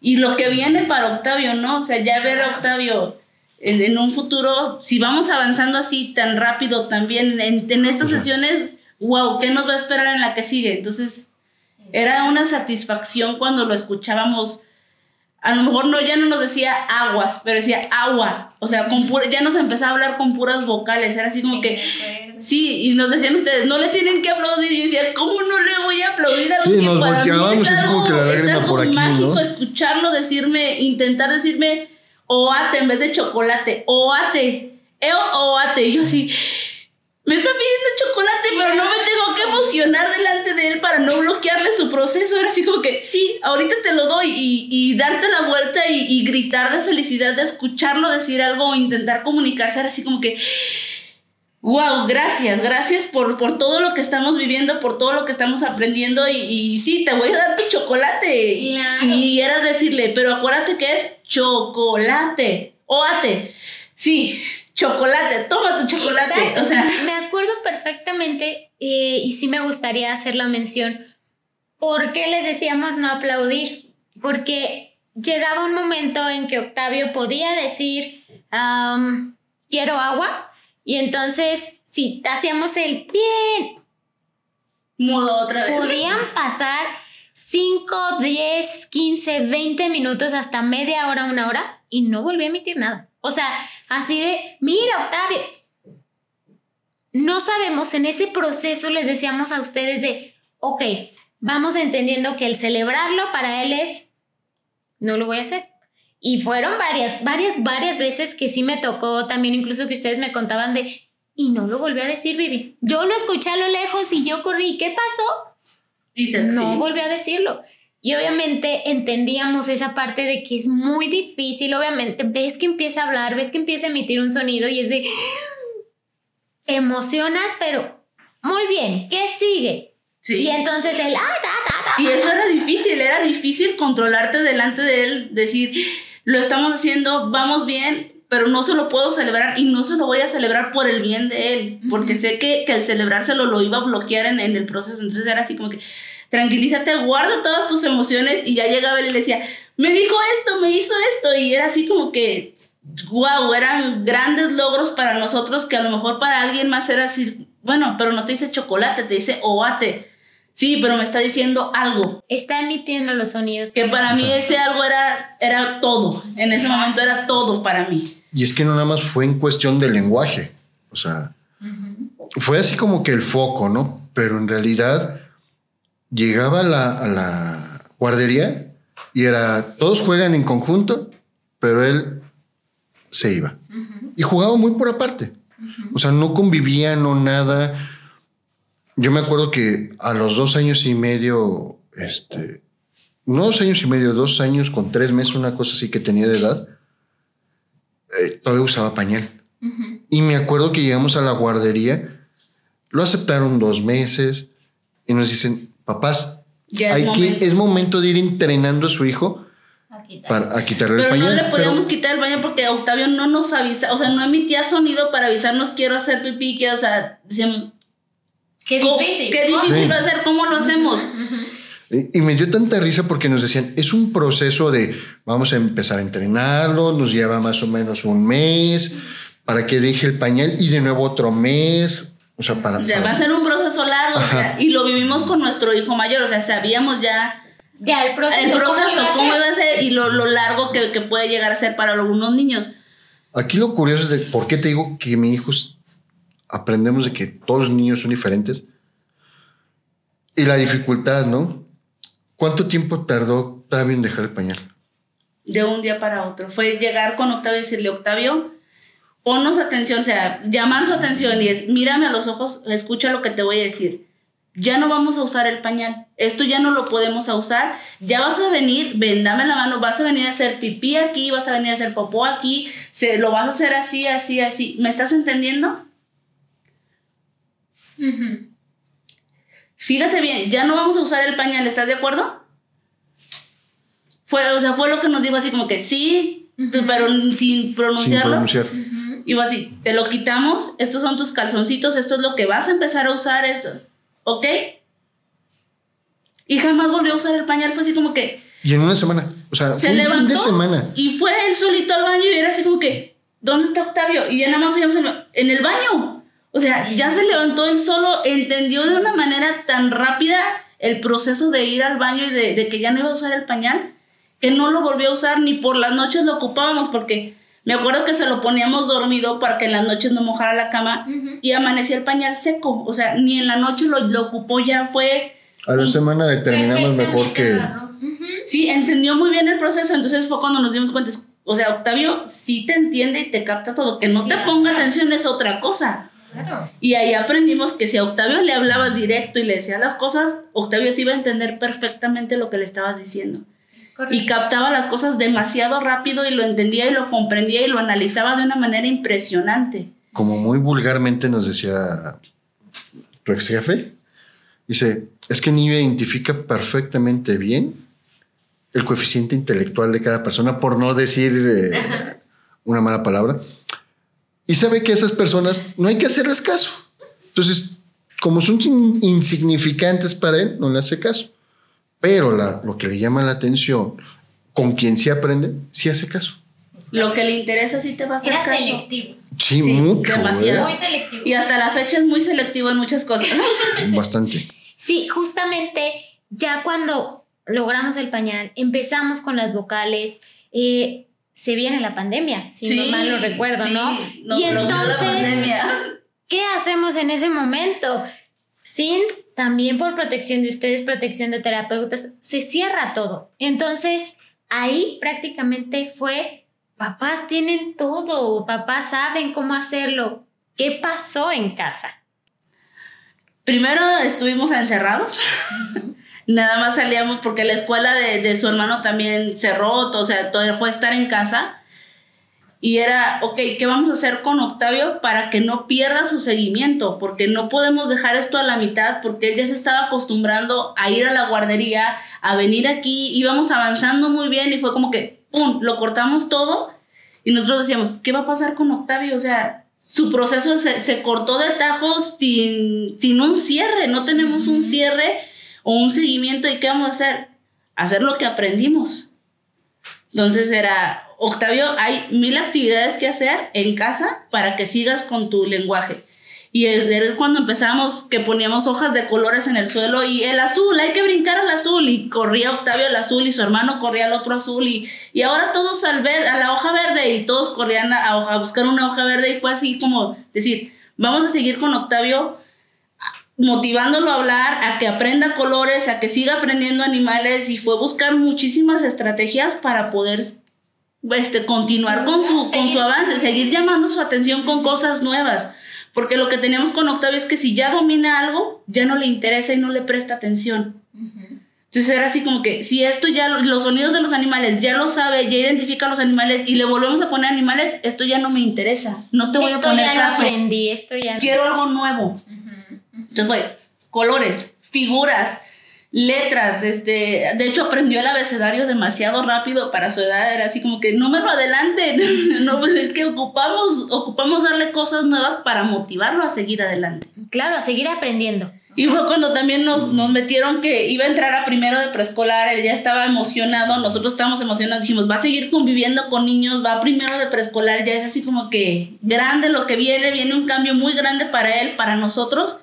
y, lo que viene para Octavio, ¿no? O sea, ya ver a Octavio en, un futuro, si vamos avanzando así tan rápido también en, en estas sesiones, wow, ¿qué nos va a esperar en la que sigue? Entonces, era una satisfacción cuando lo escuchábamos a lo mejor no, ya no nos decía aguas, pero decía agua. O sea, con ya nos empezaba a hablar con puras vocales. Era así como que. Sí, y nos decían ustedes, no le tienen que aplaudir. Y yo decía, ¿cómo no le voy a aplaudir a alguien sí, para mí es algo, como que la es algo mágico escucharlo decirme, intentar decirme oate en vez de chocolate. Oate. Eo oate. Y yo así me está pidiendo chocolate, pero no me tengo que emocionar delante de él para no bloquearle su proceso. Era así como que, sí, ahorita te lo doy y, darte la vuelta y, gritar de felicidad de escucharlo decir algo o intentar comunicarse. Era así como que, wow, gracias, gracias por, por todo lo que estamos viviendo, por todo lo que estamos aprendiendo y, sí, te voy a dar tu chocolate. Y era decirle, pero acuérdate que es chocolate, oate. Sí, chocolate, toma tu chocolate. O sea, me acuerdo perfectamente eh, y sí me gustaría hacer la mención. ¿Por qué les decíamos no aplaudir? Porque llegaba un momento en que Octavio podía decir, quiero agua, y entonces si hacíamos el bien, mudo otra vez. Podían pasar 5, 10, 15, 20 minutos, hasta media hora, una hora, y no volví a emitir nada. O sea, así de, mira, Octavio. No sabemos, en ese proceso les decíamos a ustedes de, ok, vamos entendiendo que el celebrarlo para él es, no lo voy a hacer. Y fueron varias, varias, varias veces que sí me tocó también, incluso que ustedes me contaban de, y no lo volví a decir, Vivi. Yo lo escuché a lo lejos y yo corrí. ¿Qué pasó? no volví a decirlo. Y obviamente entendíamos esa parte de que es muy difícil, obviamente, ves que empieza a hablar, ves que empieza a emitir un sonido y es de... emocionas, pero muy bien, ¿qué sigue? Sí. Y entonces él... Ah, y eso era difícil, era difícil controlarte delante de él, decir, lo estamos haciendo, vamos bien, pero no se lo puedo celebrar y no se lo voy a celebrar por el bien de él, porque sé que, que al celebrárselo lo iba a bloquear en, en, el proceso. Entonces era así como que, tranquilízate, guarda todas tus emociones y ya llegaba él y le decía, me dijo esto, me hizo esto y era así como que, wow, eran grandes logros para nosotros que a lo mejor para alguien más era así, bueno, pero no te dice chocolate, te dice oate. Sí, pero me está diciendo algo. Está emitiendo los sonidos. Que para mí ese algo era, era todo. En ese momento era todo para mí. Y es que no nada más fue en cuestión del lenguaje. O sea, fue así como que el foco, ¿no? Pero en realidad llegaba a la, guardería y era, todos juegan en conjunto, pero él se iba. Y jugaba muy por aparte. O sea, no convivía, no nada yo me acuerdo que a los dos años y medio, este, no dos años y medio, dos años con tres meses, una cosa así que tenía de edad, eh, todavía usaba pañal. Y me acuerdo que llegamos a la guardería, lo aceptaron dos meses y nos dicen, papás, hay es, momento. Que, es momento de ir entrenando a su hijo para quitarle el pañal. Pero no le podíamos quitar el baño porque Octavio no nos avisa, o sea, no emitía sonido para avisarnos quiero hacer pipí, que, o sea, decíamos, Qué difícil. Qué difícil va a ser, ¿cómo lo hacemos? Y, me dio tanta risa porque nos decían, es un proceso de, vamos a empezar a entrenarlo, nos lleva más o menos un mes para que deje el pañal y de nuevo otro mes. O sea, para... Ya va a ser un proceso largo. y lo vivimos con nuestro hijo mayor, o sea, sabíamos ya... Ya, el proceso. El proceso, cómo iba a ser, y lo, lo largo que, que, puede llegar a ser para algunos niños. Aquí lo curioso es de por qué te digo que mi hijo aprendemos de que todos los niños son diferentes. Y la dificultad, ¿no? ¿Cuánto tiempo tardó Octavio en dejar el pañal? De un día para otro. Fue llegar con Octavio y decirle, Octavio, ponnos atención, o sea, llamar su atención y es, mírame a los ojos, escucha lo que te voy a decir. Ya no vamos a usar el pañal. Esto ya no lo podemos usar. Ya vas a venir, ven, dame la mano, vas a venir a hacer pipí aquí, vas a venir a hacer popó aquí, se, lo vas a hacer así, así, así. ¿Me estás entendiendo? Fíjate bien, ya no vamos a usar el pañal, ¿estás de acuerdo? Fue, o sea, fue lo que nos dijo así como que sí, pero sin pronunciarlo. Y fue así, te lo quitamos, estos son tus calzoncitos, esto es lo que vas a empezar a usar, esto, ¿ok? Y jamás volvió a usar el pañal, fue así como que... Y en una semana, o sea, se levantó fin de semana. Y fue él solito al baño y era así como que, ¿dónde está Octavio? Y ya nada más oíamos en el baño. O sea, ya se levantó él solo, entendió de una manera tan rápida el proceso de ir al baño y de, que ya no iba a usar el pañal, que no lo volvió a usar ni por las noches lo ocupábamos porque me acuerdo que se lo poníamos dormido para que en las noches no mojara la cama y amanecía el pañal seco. O sea, ni en la noche lo, lo ocupó, ya fue... A la semana determinamos mejor que... Sí, entendió muy bien el proceso, entonces fue cuando nos dimos cuenta, o sea, Octavio sí te entiende y te capta todo, que no te ponga atención es otra cosa. Y ahí aprendimos que si a Octavio le hablabas directo y le decías las cosas, Octavio te iba a entender perfectamente lo que le estabas diciendo. Y captaba las cosas demasiado rápido y lo entendía y lo comprendía y lo analizaba de una manera impresionante. Como muy vulgarmente nos decía tu ex jefe, dice, es que niño identifica perfectamente bien el coeficiente intelectual de cada persona, por no decir eh, una mala palabra y sabe que a esas personas no hay que hacerles caso. Entonces, como son insignificantes para él, no le hace caso. Pero la, lo que le llama la atención, con quien sí aprende, sí hace caso. Lo que le interesa sí te va a hacer caso. selectivo. Sí, mucho. Demasiado. Muy selectivo. Y hasta la fecha es muy selectivo en muchas cosas. Bastante. Sí, justamente ya cuando logramos el pañal, empezamos con las vocales, eh, se viene la pandemia, si no mal lo recuerdo, ¿no? Y entonces, ¿qué hacemos en ese momento? Sin también por protección de ustedes, protección de terapeutas, se cierra todo. Entonces, ahí prácticamente fue, papás tienen todo, papás saben cómo hacerlo. ¿Qué pasó en casa? Primero estuvimos encerrados. Nada más salíamos porque la escuela de, su hermano también cerró, o sea, todo fue estar en casa. Y era, ok, ¿qué vamos a hacer con Octavio para que no pierda su seguimiento? Porque no podemos dejar esto a la mitad, porque él ya se estaba acostumbrando a ir a la guardería, a venir aquí, íbamos avanzando muy bien y fue como que, ¡pum!, lo cortamos todo y nosotros decíamos, ¿qué va a pasar con Octavio? O sea, su proceso se, cortó de tajos sin, sin un cierre, no tenemos un cierre o un seguimiento y qué vamos a hacer? Hacer lo que aprendimos. Entonces era, Octavio, hay mil actividades que hacer en casa para que sigas con tu lenguaje. Y era cuando empezamos que poníamos hojas de colores en el suelo y el azul, hay que brincar al azul. Y corría Octavio al azul y su hermano corría al otro azul. Y, y ahora todos al ver, a la hoja verde y todos corrían a, a buscar una hoja verde. Y fue así como decir, vamos a seguir con Octavio motivándolo a hablar, a que aprenda colores, a que siga aprendiendo animales y fue buscar muchísimas estrategias para poder este, continuar con su, con su avance, seguir llamando su atención con cosas nuevas. Porque lo que tenemos con Octavio es que si ya domina algo, ya no le interesa y no le presta atención. Entonces era así como que si esto ya, los sonidos de los animales ya lo sabe, ya identifica a los animales y le volvemos a poner animales, esto ya no me interesa. No te voy a poner ya Lo aprendí, esto ya Quiero algo nuevo. Entonces fue colores, figuras, letras, este, de hecho aprendió el abecedario demasiado rápido para su edad, era así como que no me lo adelante, no, pues es que ocupamos, ocupamos darle cosas nuevas para motivarlo a seguir adelante. Claro, a seguir aprendiendo. Y fue cuando también nos, nos metieron que iba a entrar a primero de preescolar, él ya estaba emocionado, nosotros estábamos emocionados, dijimos, va a seguir conviviendo con niños, va a primero de preescolar, ya es así como que grande lo que viene, viene un cambio muy grande para él, para nosotros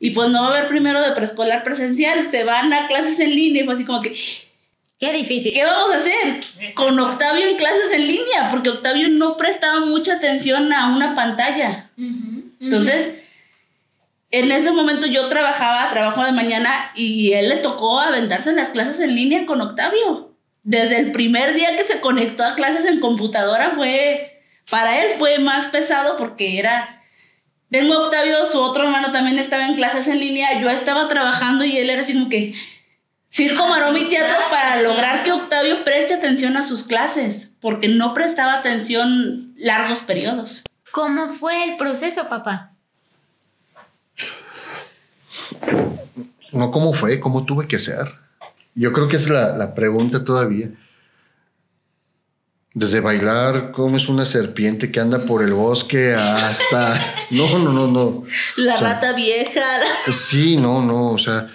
y pues no va a haber primero de preescolar presencial, se van a clases en línea y fue así como que... Qué difícil. ¿Qué vamos a hacer? Con Octavio en clases en línea, porque Octavio no prestaba mucha atención a una pantalla. Entonces, en ese momento yo trabajaba, trabajo de mañana, y él le tocó aventarse las clases en línea con Octavio. Desde el primer día que se conectó a clases en computadora fue, para él fue más pesado porque era tengo Octavio, su otro hermano también estaba en clases en línea, yo estaba trabajando y él era así como que circo, maroma y teatro para lograr que Octavio preste atención a sus clases, porque no prestaba atención largos periodos. ¿Cómo fue el proceso, papá? No, ¿cómo fue? ¿Cómo tuve que ser? Yo creo que es la, la pregunta todavía. Desde bailar cómo es una serpiente que anda por el bosque hasta... No, no, no, no. La rata vieja. Sí, no, no, o sea...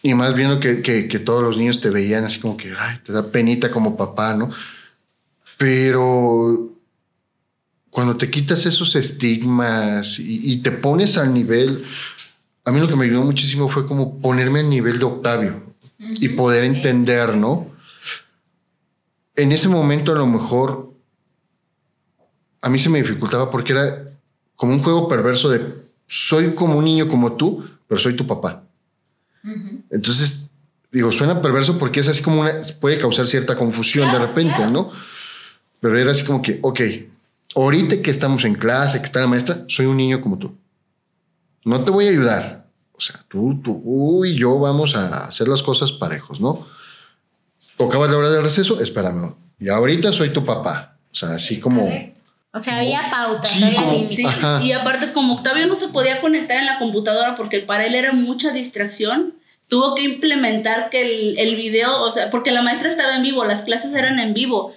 Y más viendo que, que, todos los niños te veían así como que, ay, te da penita como papá, ¿no? Pero cuando te quitas esos estigmas y, te pones al nivel, a mí lo que me ayudó muchísimo fue como ponerme al nivel de Octavio y poder entender, ¿no? En ese momento a lo mejor a mí se me dificultaba porque era como un juego perverso de soy como un niño como tú, pero soy tu papá. Entonces, digo, suena perverso porque es así como una, puede causar cierta confusión de repente, ¿no? Pero era así como que, ok, ahorita que estamos en clase, que está la maestra, soy un niño como tú. No te voy a ayudar. O sea, tú, tú y yo vamos a hacer las cosas parejos, ¿no? Tocaba la hora del receso, espérame. Y ahorita soy tu papá. O sea, así como... O sea, había pautas, sí, había Y aparte, como Octavio no se podía conectar en la computadora porque para él era mucha distracción, tuvo que implementar que el, el video, o sea, porque la maestra estaba en vivo, las clases eran en vivo.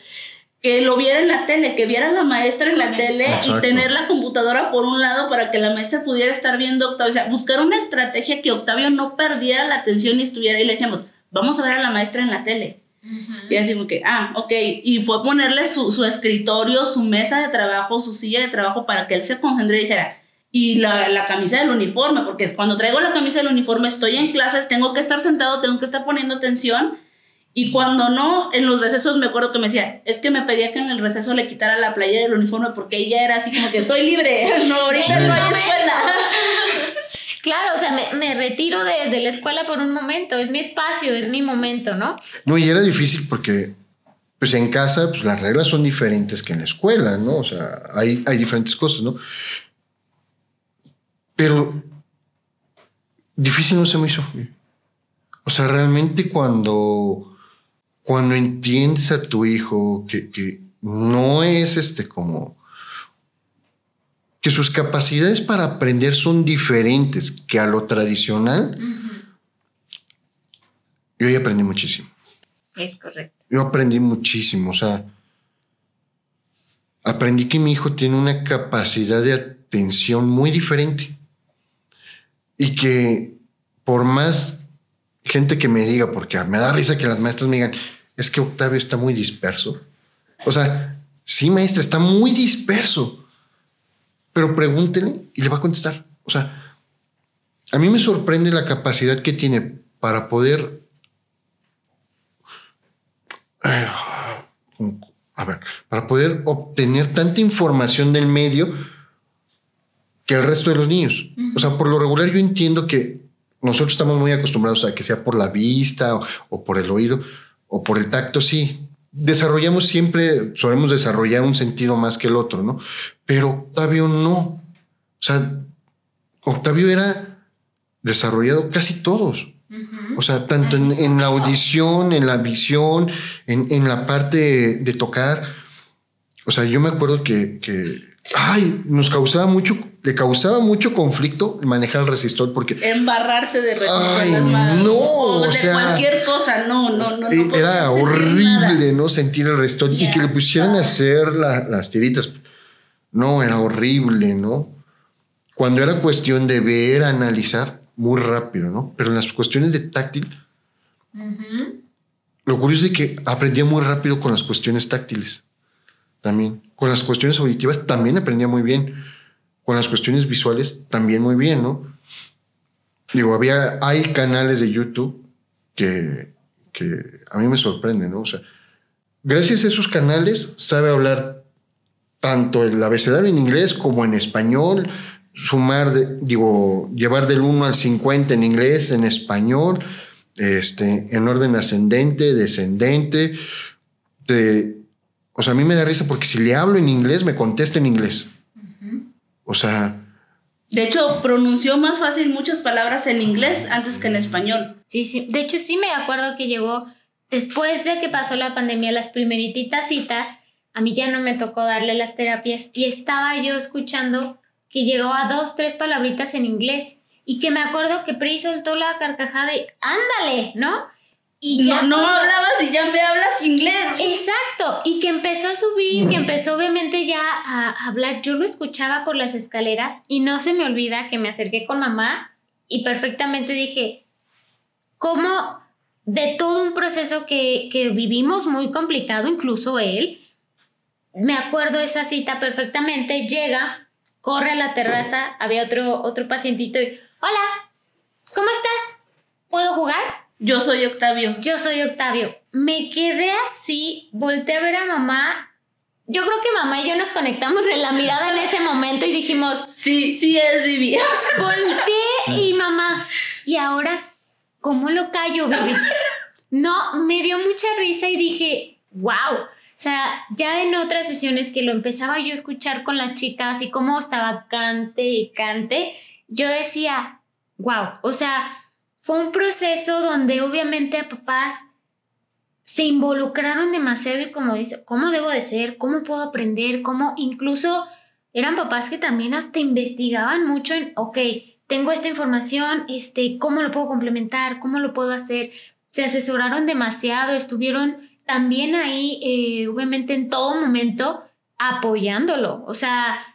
que lo viera en la tele, que viera a la maestra en la tele y tener la computadora por un lado para que la maestra pudiera estar viendo a Octavio. O sea, buscar una estrategia que Octavio no perdiera la atención y estuviera y le decíamos, vamos a ver a la maestra en la tele. Y así como que, ah, ok. Y fue ponerle su, su, escritorio, su mesa de trabajo, su silla de trabajo para que él se concentre y dijera, y la, la, camisa del uniforme, porque cuando traigo la camisa del uniforme estoy en clases, tengo que estar sentado, tengo que estar poniendo atención. Y cuando no, en los recesos me acuerdo que me decía, es que me pedía que en el receso le quitara la playera del uniforme porque ella era así como que estoy libre, no, ahorita no hay escuela. Claro, o sea, me, retiro de, de, la escuela por un momento, es mi espacio, es mi momento, ¿no? No, y era difícil porque, pues en casa, pues las reglas son diferentes que en la escuela, ¿no? O sea, hay, hay diferentes cosas, ¿no? Pero difícil no se me hizo. O sea, realmente cuando, cuando entiendes a tu hijo que, que no es este como que sus capacidades para aprender son diferentes que a lo tradicional, yo aprendí muchísimo. Es correcto. Yo aprendí muchísimo, o sea, aprendí que mi hijo tiene una capacidad de atención muy diferente y que por más gente que me diga, porque me da risa que las maestras me digan, es que Octavio está muy disperso. O sea, sí, maestra, está muy disperso. Pero pregúntele y le va a contestar. O sea, a mí me sorprende la capacidad que tiene para poder... A ver, para poder obtener tanta información del medio que el resto de los niños. O sea, por lo regular yo entiendo que nosotros estamos muy acostumbrados a que sea por la vista o, por el oído o por el tacto, sí. Desarrollamos siempre, solemos desarrollar un sentido más que el otro, ¿no? Pero Octavio no. O sea, Octavio era desarrollado casi todos. O sea, tanto en, la audición, en la visión, en, la parte de, tocar. O sea, yo me acuerdo que, que ay, nos causaba mucho le causaba mucho conflicto manejar el resistor porque embarrarse de resistor no o, de cualquier cosa no no no, eh, era horrible no sentir el resistor y que le pusieran a hacer las tiritas no era horrible no cuando era cuestión de ver analizar muy rápido no pero en las cuestiones de táctil lo curioso es que aprendía muy rápido con las cuestiones táctiles también. Con las cuestiones auditivas también aprendía muy bien. Con las cuestiones visuales también muy bien, ¿no? Digo, había, hay canales de YouTube que, que a mí me sorprenden, ¿no? O sea, gracias a esos canales sabe hablar tanto el abecedario en inglés como en español, sumar, digo, llevar del 1 al 50 en inglés, en español, este, en orden ascendente, descendente. o sea, a mí me da risa porque si le hablo en inglés, me contesta en inglés. O sea... De hecho, pronunció más fácil muchas palabras en inglés antes que en español. Sí, sí. De hecho, sí me acuerdo que llegó después de que pasó la pandemia, las primerititas citas, a mí ya no me tocó darle las terapias y estaba yo escuchando que llegó a dos, tres palabritas en inglés y que me acuerdo que Pri soltó la carcajada y ándale, ¿no? Y ya no, no hablabas y ya me hablas inglés. Exacto, y que empezó a subir, que empezó obviamente ya a hablar. Yo lo escuchaba por las escaleras y no se me olvida que me acerqué con mamá y perfectamente dije, ¿cómo de todo un proceso que, que vivimos muy complicado, incluso él, me acuerdo esa cita perfectamente, llega, corre a la terraza, había otro, otro pacientito y, hola, ¿cómo estás? ¿Puedo jugar? Yo soy Octavio. Yo soy Octavio. Me quedé así, volteé a ver a mamá. Yo creo que mamá y yo nos conectamos en la mirada en ese momento y dijimos, sí, sí es Vivi. Volteé y mamá, ¿y ahora cómo lo callo, Vivi? No, me dio mucha risa y dije, wow. O sea, ya en otras sesiones que lo empezaba yo a escuchar con las chicas y cómo estaba cante y cante, yo decía, wow. O sea, fue un proceso donde obviamente a papás se involucraron demasiado y como dice, ¿cómo debo de ser? ¿Cómo puedo aprender? ¿Cómo incluso eran papás que también hasta investigaban mucho en, ok, tengo esta información, este, ¿cómo lo puedo complementar? ¿Cómo lo puedo hacer? Se asesoraron demasiado, estuvieron también ahí, eh, obviamente en todo momento, apoyándolo. O sea,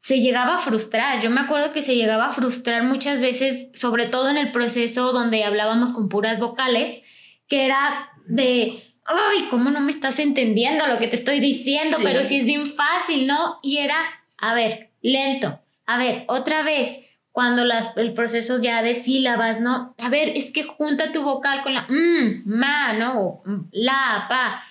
se llegaba a frustrar. Yo me acuerdo que se llegaba a frustrar muchas veces, sobre todo en el proceso donde hablábamos con puras vocales, que era de, ay, ¿cómo no me estás entendiendo lo que te estoy diciendo? Pero si es bien fácil, ¿no? Y era, a ver, lento, a ver, otra vez, cuando las, el proceso ya de sílabas, ¿no? A ver, es que junta tu vocal con la mm, ma, ¿no? la, pa.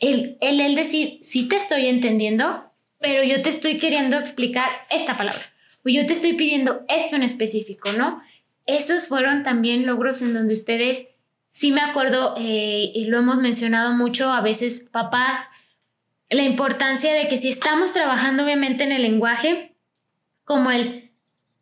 El, el, el decir, sí te estoy entendiendo, pero yo te estoy queriendo explicar esta palabra. O yo te estoy pidiendo esto en específico, ¿no? Esos fueron también logros en donde ustedes, sí me acuerdo, eh, y lo hemos mencionado mucho, a veces papás, la importancia de que si estamos trabajando obviamente en el lenguaje, como el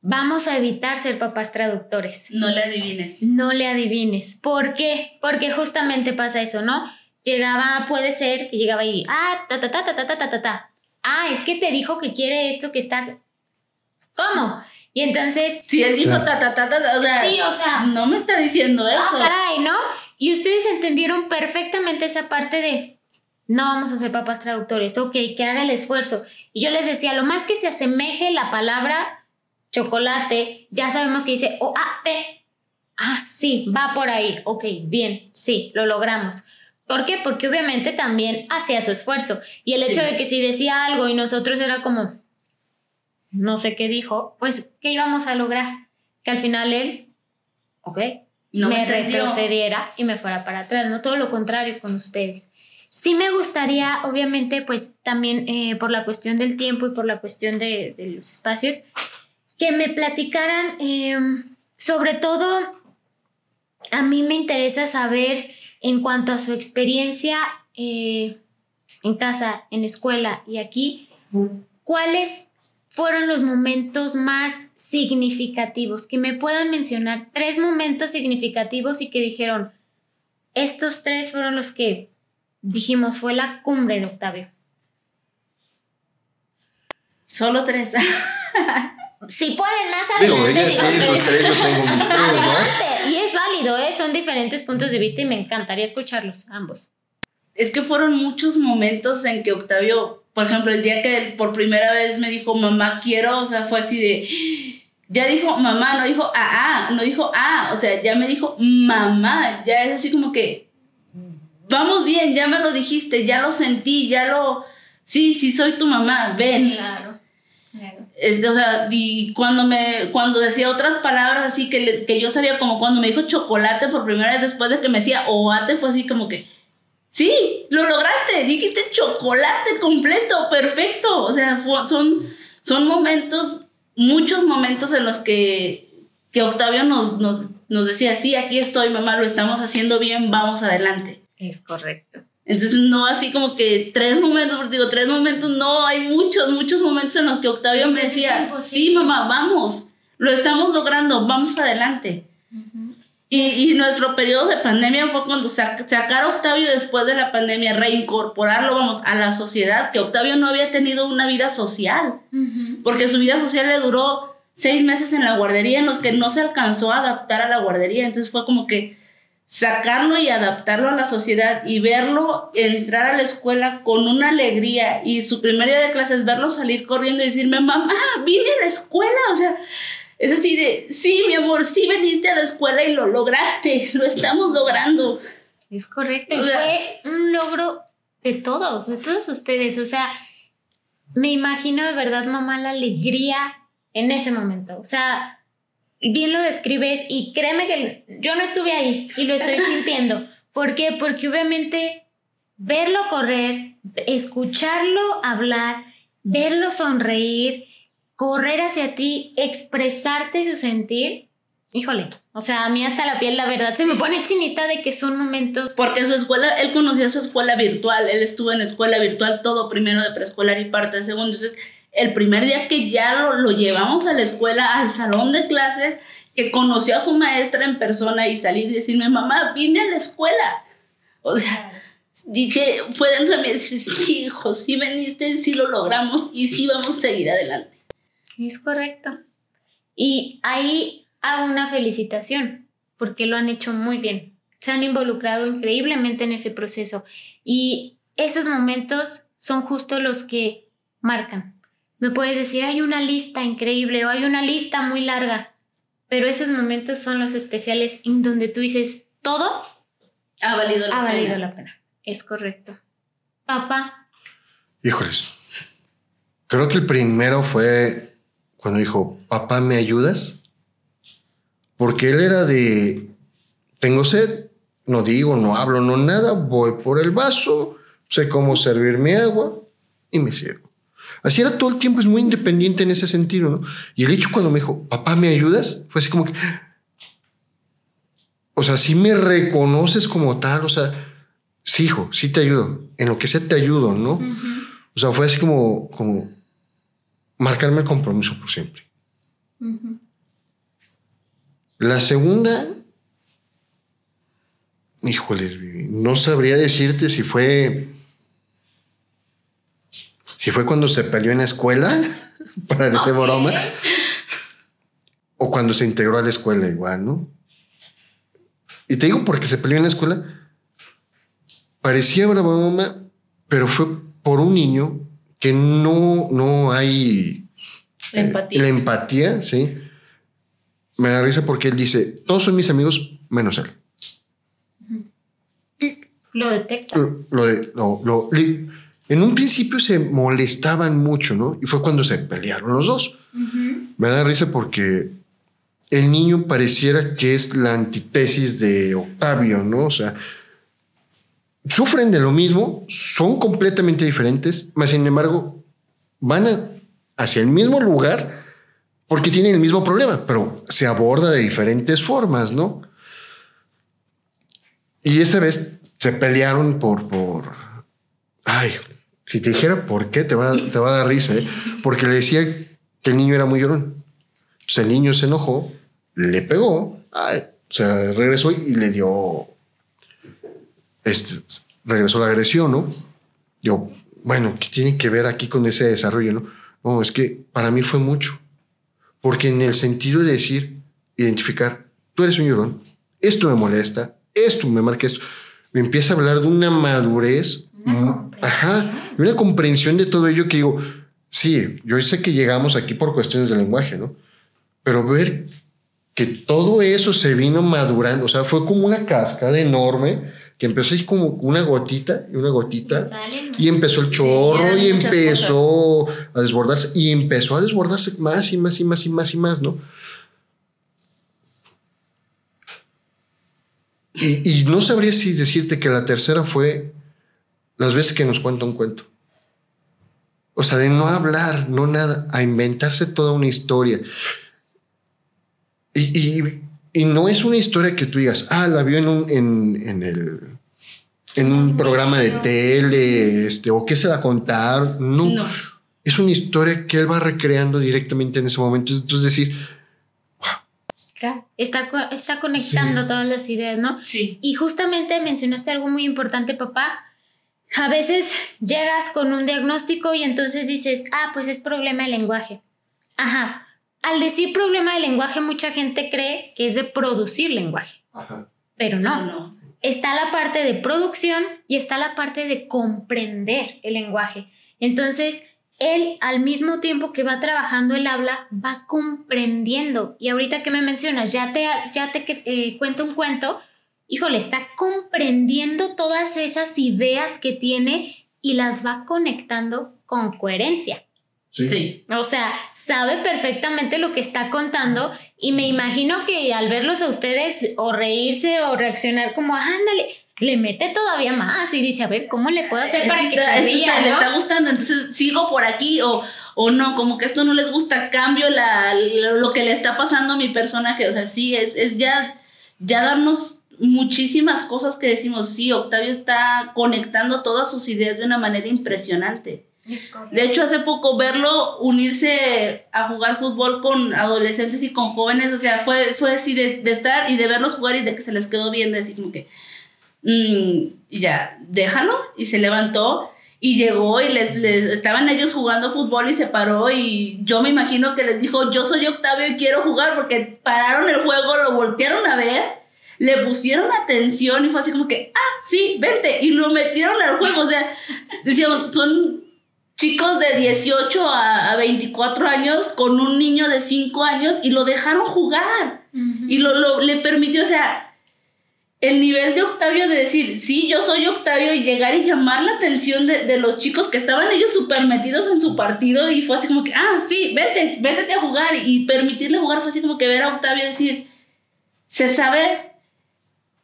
vamos a evitar ser papás traductores. No le adivines. No le adivines. ¿Por qué? Porque justamente pasa eso, ¿no? Llegaba, puede ser que llegaba y, ah, ta, ta, ta, ta, ta, ta, ta, ta. Ah, es que te dijo que quiere esto que está. ¿Cómo? Y entonces. Sí, él dijo ta, ta, ta, ta, o sea. Sí, o sea. No me está diciendo eso. Ah, caray, ¿no? Y ustedes entendieron perfectamente esa parte de no vamos a ser papás traductores, ok, que haga el esfuerzo. Y yo les decía, lo más que se asemeje la palabra chocolate, ya sabemos que dice o a te. Ah, sí, va por ahí. Ok, bien, sí, lo logramos. ¿Por qué? Porque obviamente también hacía su esfuerzo. Y el hecho de que si decía algo y nosotros era como, no sé qué dijo, pues, ¿qué íbamos a lograr? Que al final él, ok, no me retrocediera y me fuera para atrás, no todo lo contrario con ustedes. Sí me gustaría, obviamente, pues también eh, por la cuestión del tiempo y por la cuestión de, los espacios, que me platicaran, em, sobre todo, a mí me interesa saber en cuanto a su experiencia eh, en casa, en escuela y aquí, ¿cuáles fueron los momentos más significativos? Que me puedan mencionar tres momentos significativos y que dijeron, estos tres fueron los que dijimos fue la cumbre de Octavio. Solo tres. si pueden más adelante. Digo, adelante. Y es válido, ¿eh? son diferentes puntos de vista y me encantaría escucharlos, ambos. Es que fueron muchos momentos en que Octavio, por ejemplo, el día que él por primera vez me dijo, mamá, quiero, o sea, fue así de, ya dijo mamá, no dijo ah, ah, no dijo ah, o sea, ya me dijo mamá, ya es así como que vamos bien, ya me lo dijiste, ya lo sentí, ya lo, sí, sí soy tu mamá, ven. Claro. Este, o sea, y cuando me, cuando decía otras palabras así que, que yo sabía, como cuando me dijo chocolate por primera vez después de que me decía oate, fue así como que, sí, lo lograste, dijiste chocolate completo, perfecto. O sea, son, son momentos, muchos momentos en los que, que Octavio nos, nos, nos decía, sí, aquí estoy, mamá, lo estamos haciendo bien, vamos adelante. Es correcto. Entonces, no así como que tres momentos, porque digo, tres momentos, no, hay muchos, muchos momentos en los que Octavio me decía, sí, mamá, vamos, lo estamos logrando, vamos adelante. y, y, nuestro periodo de pandemia fue cuando sacar a Octavio después de la pandemia, reincorporarlo, vamos, a la sociedad, que Octavio no había tenido una vida social, porque su vida social le duró seis meses en la guardería en los que no se alcanzó a adaptar a la guardería, entonces fue como que sacarlo y adaptarlo a la sociedad y verlo entrar a la escuela con una alegría y su primer día de clases verlo salir corriendo y decirme, mamá, vine a la escuela, o sea, es así de, sí, mi amor, sí veniste a la escuela y lo lograste, lo estamos logrando. Es correcto, y fue un logro de todos, de todos ustedes, o sea, me imagino de verdad, mamá, la alegría en ese momento, o sea, bien lo describes y créeme que yo no estuve ahí y lo estoy sintiendo. ¿Por qué? Porque obviamente verlo correr, escucharlo hablar, verlo sonreír, correr hacia ti, expresarte su sentir, híjole, o sea, a mí hasta la piel, la verdad, se me pone chinita de que son momentos... Porque su escuela, él conocía su escuela virtual, él estuvo en escuela virtual todo primero de preescolar y parte de segundo, entonces el primer día que ya lo, llevamos a la escuela, al salón de clases, que conoció a su maestra en persona y salir y decirme, mamá, vine a la escuela. O sea, dije, fue dentro de mí decir, sí, hijo, sí veniste, sí lo logramos y sí vamos a seguir adelante. Es correcto. Y ahí hago una felicitación, porque lo han hecho muy bien. se han involucrado increíblemente en ese proceso. Y esos momentos son justo los que marcan. Me puedes decir, hay una lista increíble o hay una lista muy larga, pero esos momentos son los especiales en donde tú dices, todo ha valido la, ha Valido la pena. Es correcto. Papá. Híjoles. Creo que el primero fue cuando dijo, papá, ¿me ayudas? Porque él era de, tengo sed, no digo, no hablo, no nada, voy por el vaso, sé cómo servir mi agua y me sirvo. Así era todo el tiempo, es muy independiente en ese sentido, ¿no? Y el hecho cuando me dijo, papá, ¿me ayudas? Fue así como que, o sea, si me reconoces como tal, o sea, sí, hijo, sí te ayudo, en lo que sea te ayudo, ¿no? O sea, fue así como, como marcarme el compromiso por siempre. La segunda, híjole, no sabría decirte si fue, si fue cuando se peleó en la escuela, para ese broma, o cuando se integró a la escuela igual, ¿no? Y te digo porque se peleó en la escuela, parecía broma, pero fue por un niño que no, no hay... La empatía. la empatía, sí me da risa porque él dice, todos son mis amigos menos él. Y lo detecta. Lo, en un principio se molestaban mucho, ¿no? Y fue cuando se pelearon los dos. Me da risa porque el niño pareciera que es la antítesis de Octavio, ¿no? O sea, sufren de lo mismo, son completamente diferentes, mas sin embargo van hacia el mismo lugar porque tienen el mismo problema, pero se aborda de diferentes formas, ¿no? Y esa vez se pelearon por, por, ay, si te dijera por qué, te va, te va a dar risa, ¿eh? porque le decía que el niño era muy llorón. Entonces el niño se enojó, le pegó, ay, regresó y le dio, este, regresó la agresión, ¿no? Yo, bueno, ¿qué tiene que ver aquí con ese desarrollo, no? No, es que para mí fue mucho. Porque en el sentido de decir, identificar, tú eres un llorón, esto me molesta, esto me marca esto, me empieza a hablar de una madurez, una ajá, una comprensión de todo ello que digo, sí, yo sé que llegamos aquí por cuestiones de lenguaje, ¿no? Pero ver que todo eso se vino madurando, o sea, fue como una cascada enorme que empezó así como una gotita y una gotita y empezó el chorro y empezó a desbordarse y empezó a desbordarse más y más y más y más y más, ¿no? Y, no sabría si decirte que la tercera fue las veces que nos cuenta un cuento. O sea, de no hablar, no nada, a inventarse toda una historia. y, y no es una historia que tú digas, ah, la vio en un, en, el, en un programa de tele, este, o qué se va a contar. No. Es una historia que él va recreando directamente en ese momento. Entonces, decir, wow. Está, está conectando todas las ideas, ¿no? Sí. Y justamente mencionaste algo muy importante, papá. A veces llegas con un diagnóstico y entonces dices, ah, pues es problema de lenguaje. Ajá al decir problema de lenguaje, mucha gente cree que es de producir lenguaje. Pero no. Está la parte de producción y está la parte de comprender el lenguaje. Entonces, él al mismo tiempo que va trabajando el habla, va comprendiendo. Y ahorita que me mencionas, ya te, ya te eh, cuento un cuento, híjole, está comprendiendo todas esas ideas que tiene y las va conectando con coherencia. Sí. O sea, sabe perfectamente lo que está contando y me imagino que al verlos a ustedes o reírse o reaccionar como, ándale, le mete todavía más y dice, a ver, ¿cómo le puedo hacer para que se ría, Le está gustando, entonces sigo por aquí o, o no, como que esto no les gusta, cambio la, lo que le está pasando a mi personaje. O sea, sí, es, es ya, ya darnos muchísimas cosas que decimos, sí, Octavio está conectando todas sus ideas de una manera impresionante. De hecho, hace poco verlo unirse a jugar fútbol con adolescentes y con jóvenes, o sea, fue, fue así de, estar y de verlos jugar y de que se les quedó bien, de decir como que, mm, ya, déjalo, y se levantó y llegó y les, estaban ellos jugando fútbol y se paró y yo me imagino que les dijo, yo soy Octavio y quiero jugar porque pararon el juego, lo voltearon a ver le pusieron atención y fue así como que, ah, sí, vente, y lo metieron al juego. O sea, decíamos, son chicos de 18 a, 24 años con un niño de 5 años y lo dejaron jugar. Y lo, le permitió, o sea, el nivel de Octavio de decir, sí, yo soy Octavio y llegar y llamar la atención de, los chicos que estaban ellos súper metidos en su partido y fue así como que, ah, sí, vete, vete a jugar y permitirle jugar fue así como que ver a Octavio decir, se sabe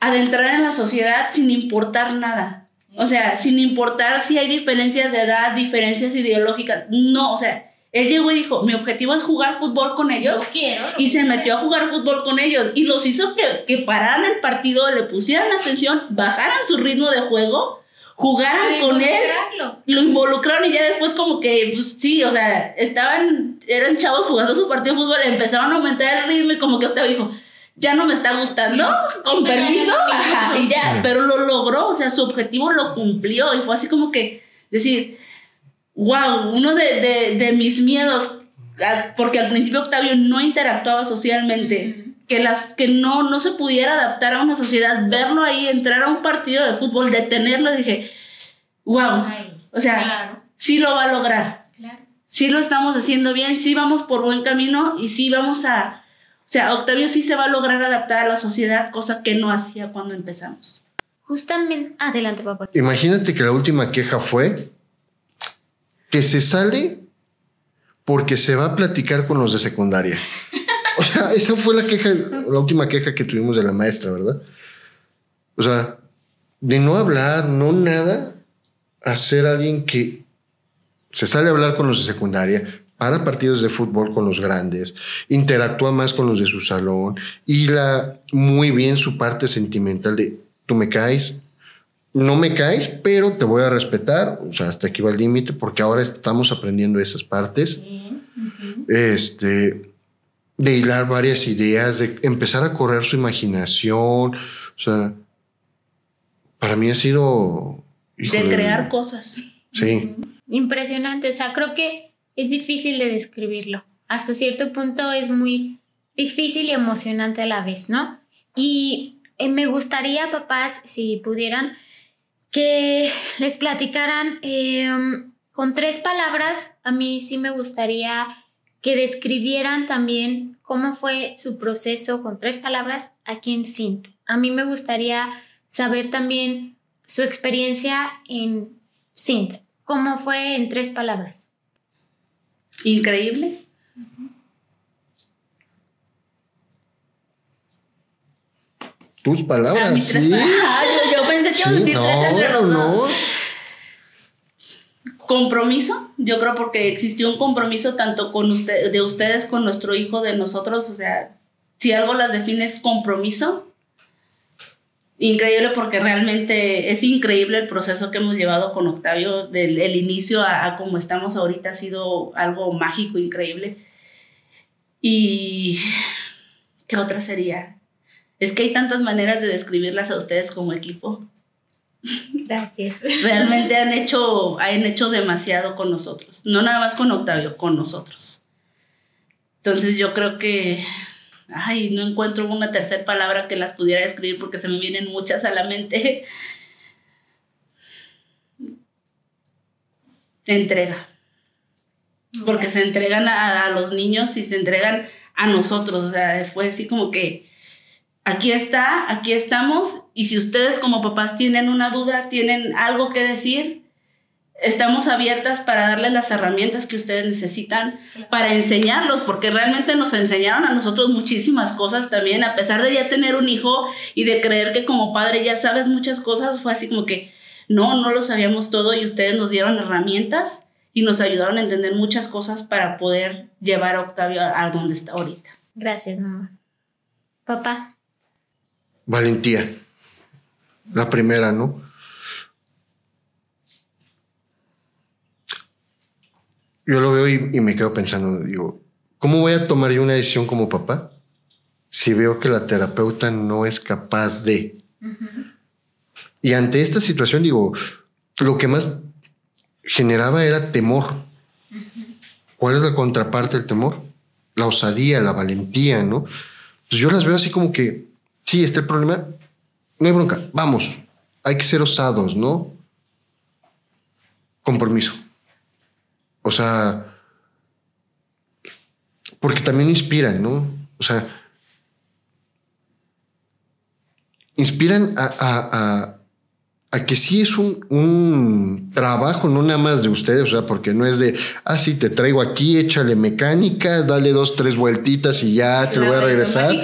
adentrar en la sociedad sin importar nada. O sea, sin importar si hay diferencias de edad, diferencias ideológicas. No, o sea, él llegó y dijo, mi objetivo es jugar fútbol con ellos. quiero. Y se metió a jugar fútbol con ellos. Y los hizo que, que pararan el partido, le pusieran atención, bajaran su ritmo de juego, jugaran con él. Lo involucraron y ya después como que, pues sí, o sea, estaban, eran chavos jugando su partido de fútbol, empezaron a aumentar el ritmo y como que Octavio dijo, ya no me está gustando, con permiso, y ya, pero lo logró, o sea, su objetivo lo cumplió y fue así como que decir, wow, uno de, mis miedos, porque al principio Octavio no interactuaba socialmente, que, las, que no, no se pudiera adaptar a una sociedad, verlo ahí, entrar a un partido de fútbol, detenerlo, dije, wow, o sea, sí lo va a lograr. Sí lo estamos haciendo bien, sí vamos por buen camino y sí vamos a, sea, Octavio sí se va a lograr adaptar a la sociedad, cosa que no hacía cuando empezamos. Justamente, adelante, papá. Imagínate que la última queja fue que se sale porque se va a platicar con los de secundaria. O sea, esa fue la queja, la última queja que tuvimos de la maestra, ¿verdad? O sea, de no hablar, no nada, a ser alguien que se sale a hablar con los de secundaria, para partidos de fútbol con los grandes, interactúa más con los de su salón y la muy bien su parte sentimental de tú me caes, no me caes, pero te voy a respetar, o sea, hasta aquí va el límite porque ahora estamos aprendiendo esas partes. Este de hilar varias ideas, de empezar a correr su imaginación, o sea, para mí ha sido de crear cosas. Sí. Impresionante, o sea, creo que es difícil de describirlo. Hasta cierto punto es muy difícil y emocionante a la vez, ¿no? Y eh, me gustaría, papás, si pudieran, que les platicaran em, con tres palabras. A mí sí me gustaría que describieran también cómo fue su proceso con tres palabras aquí en Sint. A mí me gustaría saber también su experiencia en Sint. ¿Cómo fue en tres palabras? Increíble. Tus palabras, sí. Ah, yo, pensé que iba a decir no, no. Compromiso, yo creo porque existió un compromiso tanto con usted, de ustedes con nuestro hijo, de nosotros, o sea, si algo las define es compromiso, increíble porque realmente es increíble el proceso que hemos llevado con Octavio, del el inicio a, como estamos ahorita, ha sido algo mágico, increíble. Y, ¿qué otra sería? Es que hay tantas maneras de describirlas a ustedes como equipo. Gracias. Realmente han hecho, han hecho demasiado con nosotros. No nada más con Octavio, con nosotros. Entonces yo creo que ay, no encuentro una tercera palabra que las pudiera escribir porque se me vienen muchas a la mente. Entrega. Porque se entregan a, los niños y se entregan a nosotros. O sea, fue así como que aquí está, aquí estamos. Y si ustedes como papás tienen una duda, tienen algo que decir, estamos abiertas para darles las herramientas que ustedes necesitan, para enseñarlos, porque realmente nos enseñaron a nosotros muchísimas cosas también, a pesar de ya tener un hijo y de creer que como padre ya sabes muchas cosas, fue así como que no, no lo sabíamos todo y ustedes nos dieron herramientas y nos ayudaron a entender muchas cosas para poder llevar a Octavio a, donde está ahorita. Gracias, mamá. Papá. Valentía. La primera, ¿no? Yo lo veo y, me quedo pensando, digo, ¿cómo voy a tomar yo una decisión como papá si veo que la terapeuta no es capaz de? Y ante esta situación, digo, lo que más generaba era temor. ¿Cuál es la contraparte del temor? La osadía, la valentía, ¿no? Pues yo las veo así como que sí, está el problema, no hay bronca, vamos, hay que ser osados, ¿no? Compromiso. O sea, porque también inspiran, ¿no? O sea, inspiran a, que sí es un, trabajo, no nada más de ustedes, o sea, porque no es de, ah, sí, te traigo aquí, échale mecánica, dale dos, tres vueltitas y ya te voy a regresar.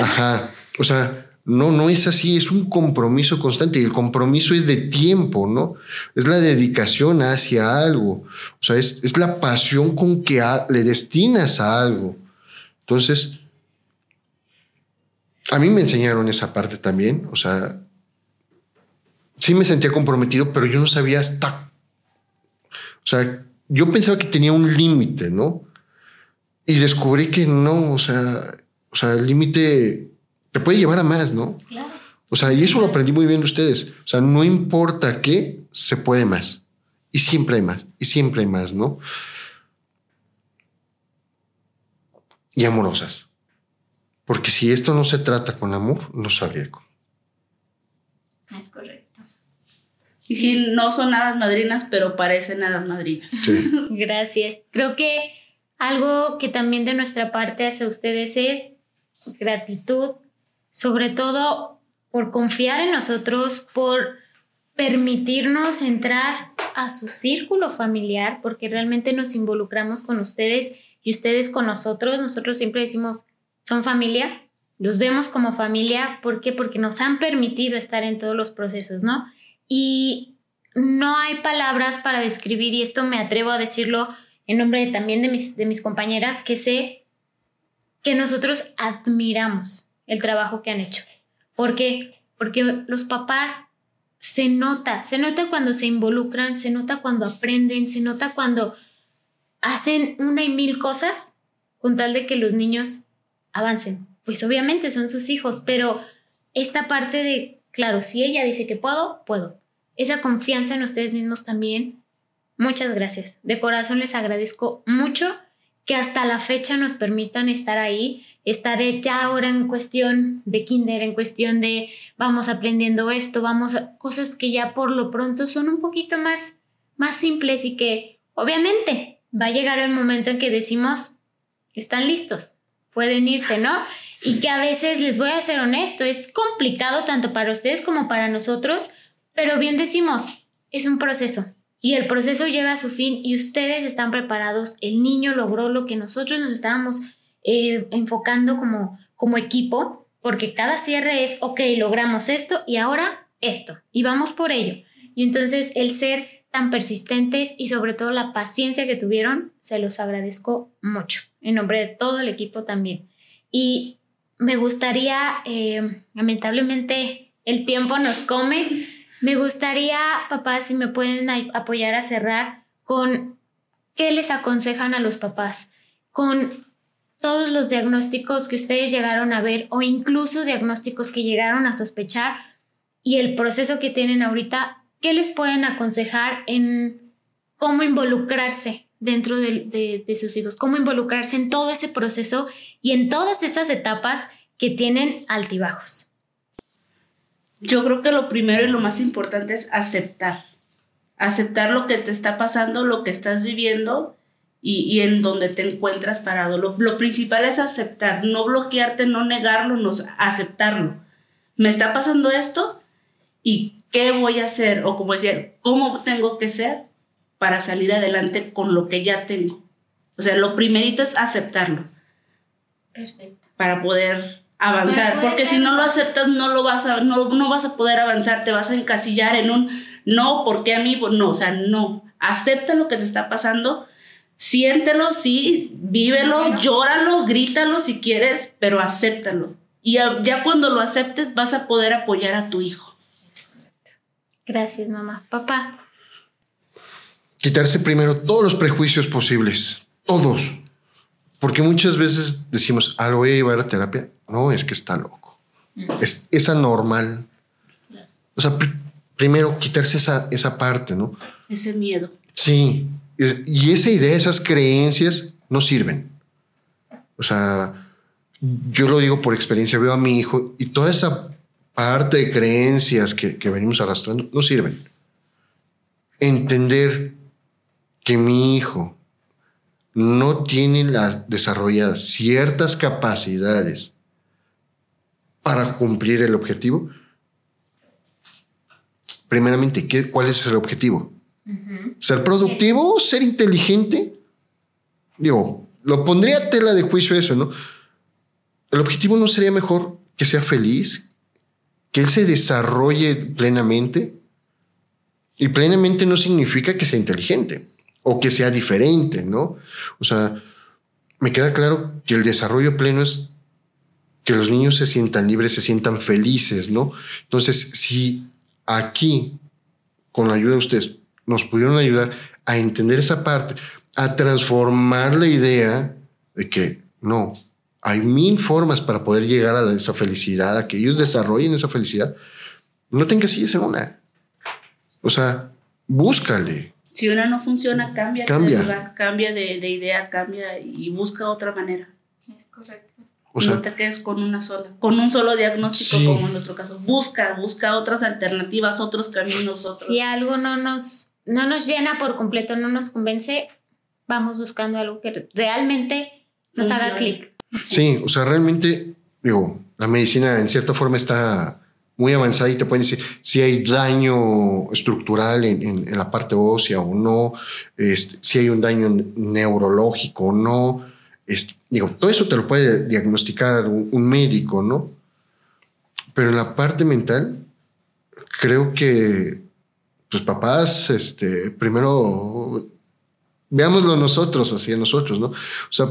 Ajá. O sea, no, no es así, es un compromiso constante y el compromiso es de tiempo, ¿no? Es la dedicación hacia algo, o sea, es, la pasión con que le destinas a algo. Entonces, a mí me enseñaron esa parte también, o sea, sí me sentía comprometido, pero yo no sabía hasta, o sea, yo pensaba que tenía un límite, ¿no? Y descubrí que no, o sea, o sea, el límite te puede llevar a más, ¿no? Claro. O sea, y eso lo aprendí muy bien de ustedes. O sea, no importa qué, se puede más. Y siempre hay más, y siempre hay más, ¿no? Y amorosas. Porque si esto no se trata con amor, no sabría cómo. Es correcto. Y si no son hadas madrinas, pero parecen hadas madrinas. Gracias. Creo que algo que también de nuestra parte hacia ustedes es gratitud, sobre todo por confiar en nosotros, por permitirnos entrar a su círculo familiar, porque realmente nos involucramos con ustedes y ustedes con nosotros. Nosotros siempre decimos, son familia, los vemos como familia, ¿por qué? Porque nos han permitido estar en todos los procesos, ¿no? Y no hay palabras para describir, y esto me atrevo a decirlo en nombre también de mis, de mis compañeras, que sé que nosotros admiramos el trabajo que han hecho. ¿Por qué? Porque los papás se nota, se nota cuando se involucran, se nota cuando aprenden, se nota cuando hacen una y mil cosas con tal de que los niños avancen. Pues obviamente son sus hijos, pero esta parte de, claro, si ella dice que puedo, puedo. Esa confianza en ustedes mismos también. Muchas gracias. De corazón les agradezco mucho que hasta la fecha nos permitan estar ahí, estar ya ahora en cuestión de kinder, en cuestión de vamos aprendiendo esto, vamos a cosas que ya por lo pronto son un poquito más, más simples y que obviamente va a llegar el momento en que decimos, están listos, pueden irse, ¿no? Y que a veces, les voy a ser honesto, es complicado tanto para ustedes como para nosotros, pero bien decimos, es un proceso. Y el proceso llega a su fin y ustedes están preparados. El niño logró lo que nosotros nos estábamos eh, enfocando como, como equipo, porque cada cierre es, ok, logramos esto y ahora esto, y vamos por ello. Y entonces el ser tan persistentes y sobre todo la paciencia que tuvieron, se los agradezco mucho, en nombre de todo el equipo también. Y me gustaría, eh, lamentablemente el tiempo nos come, me gustaría, papás, si me pueden apoyar a cerrar con qué les aconsejan a los papás, con todos los diagnósticos que ustedes llegaron a ver o incluso diagnósticos que llegaron a sospechar y el proceso que tienen ahorita ¿qué les pueden aconsejar en cómo involucrarse dentro de, sus hijos? ¿Cómo involucrarse en todo ese proceso y en todas esas etapas que tienen altibajos? Yo creo que lo primero y lo más importante es aceptar. Aceptar lo que te está pasando, lo que estás viviendo y, en donde te encuentras parado. Lo, lo, principal es aceptar, no bloquearte, no negarlo, no, aceptarlo. Me está pasando esto y ¿Qué voy a hacer? O como decía, ¿cómo tengo que ser para salir adelante con lo que ya tengo? O sea, lo primerito es aceptarlo. Perfecto. Para poder avanzar, porque si no lo aceptas no lo vas a no, no vas a poder avanzar, te vas a encasillar en un no, porque a mí no, o sea, no, acepta lo que te está pasando, siéntelo, sí, vívelo, llóralo, grítalo si quieres, pero acéptalo. Y ya cuando lo aceptes vas a poder apoyar a tu hijo. Gracias, mamá. Papá. Quitarse primero todos los prejuicios posibles. Todos. Porque muchas veces decimos, ah, lo voy a llevar a terapia. No, es que está loco. Mm. Es, anormal. O sea, primero quitarse esa, esa parte, ¿no? Ese miedo. Sí. Y esa idea, esas creencias no sirven. O sea, yo lo digo por experiencia, veo a mi hijo y toda esa parte de creencias que, que venimos arrastrando no sirven. Entender que mi hijo no tiene desarrolladas ciertas capacidades para cumplir el objetivo, primeramente, ¿qué, ¿cuál es el objetivo? ¿Ser productivo? ¿Ser inteligente? Digo, lo pondría a tela de juicio eso, ¿no? El objetivo no sería mejor que sea feliz, que él se desarrolle plenamente. Y plenamente no significa que sea inteligente o que sea diferente, ¿no? O sea, me queda claro que el desarrollo pleno es que los niños se sientan libres, se sientan felices, ¿no? Entonces, si aquí, con la ayuda de ustedes, nos pudieron ayudar a entender esa parte, a transformar la idea de que no, hay mil formas para poder llegar a esa felicidad, a que ellos desarrollen esa felicidad, no tengas que en una. O sea, búscale. Si una no funciona, cambia, cambia. de lugar, cambia de, de, idea, cambia y busca otra manera. Es correcto. O sea, no te quedes con una sola, con un solo diagnóstico como en nuestro caso. Busca, busca otras alternativas, otros caminos, otros. Si algo no nos, no nos llena por completo, no nos convence, vamos buscando algo que realmente nos haga clic. Sí, o sea, realmente, digo, la medicina en cierta forma está muy avanzada y te pueden decir si hay daño estructural en, la parte ósea o no, este, si hay un daño neurológico o no. Este, digo, todo eso te lo puede diagnosticar un, médico, ¿no? Pero en la parte mental, creo que, pues papás, este, primero veámoslo nosotros, hacia nosotros, ¿no? O sea,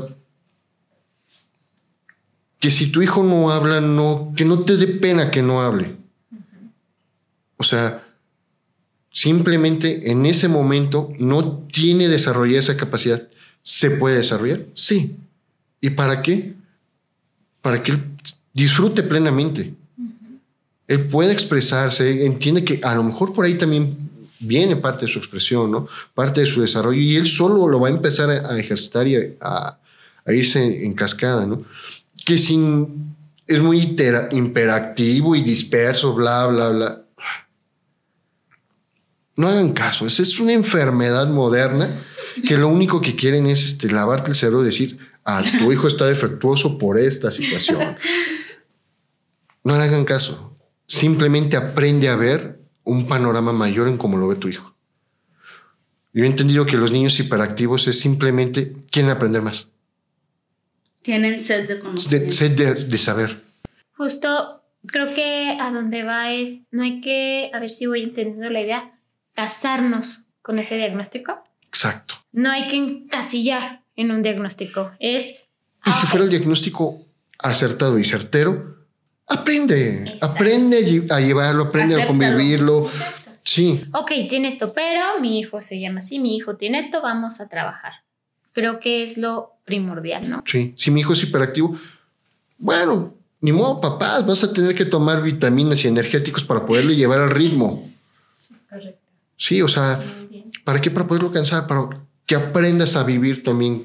que si tu hijo no habla, no, que no te dé pena que no hable. O sea, simplemente en ese momento no tiene desarrollada esa capacidad. ¿Se puede desarrollar? Sí. ¿Y para qué? Para que él disfrute plenamente. Él puede expresarse, entiende que a lo mejor por ahí también viene parte de su expresión, ¿no? Parte de su desarrollo y él solo lo va a empezar a, ejercitar y a, irse en cascada, ¿no? que sin, es muy imperactivo y disperso, bla, bla, bla. No hagan caso, esa es una enfermedad moderna que lo único que quieren es este, lavarte el cerebro y decir, ah, tu hijo está defectuoso por esta situación. No hagan caso, simplemente aprende a ver un panorama mayor en cómo lo ve tu hijo. Yo he entendido que los niños hiperactivos es simplemente quieren aprender más. Tienen sed de conocimiento. sed de, saber. Justo creo que a donde va es, no hay que, a ver si voy entendiendo la idea, casarnos con ese diagnóstico. Exacto. No hay que encasillar en un diagnóstico. Es... Y si fuera el diagnóstico acertado y certero, aprende, aprende a llevarlo, aprende a convivirlo. Sí. Ok, tiene esto, pero mi hijo se llama así, mi hijo tiene esto, vamos a trabajar creo que es lo primordial, ¿no? Sí, si mi hijo es hiperactivo, bueno, ni modo, papás, vas a tener que tomar vitaminas y energéticos para poderlo llevar al ritmo. Correcto. Sí, o sea, ¿para qué? Para poderlo cansar, para que aprendas a vivir también.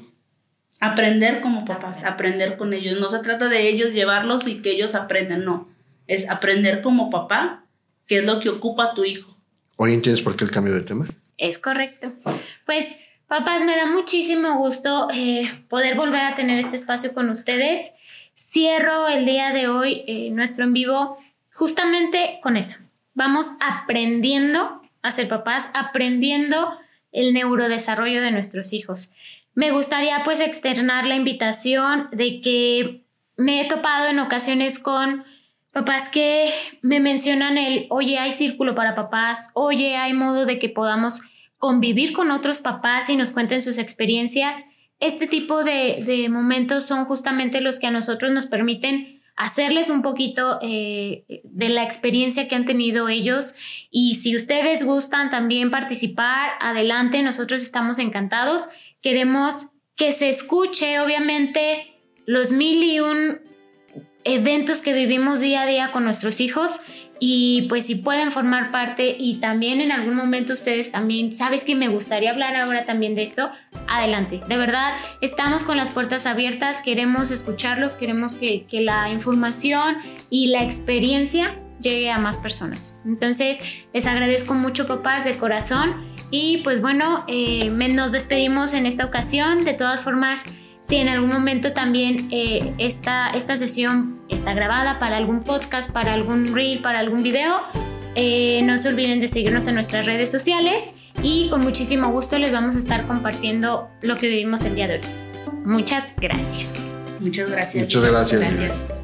Aprender como papás, aprender con ellos. No se trata de ellos llevarlos y que ellos aprendan, no. Es aprender como papá qué es lo que ocupa a tu hijo. ¿Hoy entiendes por qué el cambio de tema? Es correcto. Pues Papás, me da muchísimo gusto eh, poder volver a tener este espacio con ustedes. Cierro el día de hoy eh, nuestro en vivo justamente con eso. Vamos aprendiendo a ser papás, aprendiendo el neurodesarrollo de nuestros hijos. Me gustaría pues externar la invitación de que me he topado en ocasiones con papás que me mencionan el, oye, hay círculo para papás, oye, hay modo de que podamos convivir con otros papás y nos cuenten sus experiencias. Este tipo de, momentos son justamente los que a nosotros nos permiten hacerles un poquito eh, de la experiencia que han tenido ellos. Y si ustedes gustan también participar, adelante, nosotros estamos encantados. Queremos que se escuche, obviamente, los mil y un eventos que vivimos día a día con nuestros hijos. y pues si pueden formar parte y también en algún momento ustedes también, sabes que me gustaría hablar ahora también de esto, adelante. De verdad, estamos con las puertas abiertas, queremos escucharlos, queremos que, que la información y la experiencia llegue a más personas. Entonces, les agradezco mucho papás de corazón y pues bueno, eh, nos despedimos en esta ocasión. De todas formas, si en algún momento también eh, esta, esta sesión está grabada para algún podcast, para algún reel, para algún video, eh, no se olviden de seguirnos en nuestras redes sociales y con muchísimo gusto les vamos a estar compartiendo lo que vivimos el día de hoy. Muchas gracias. Muchas gracias. Muchas gracias. gracias.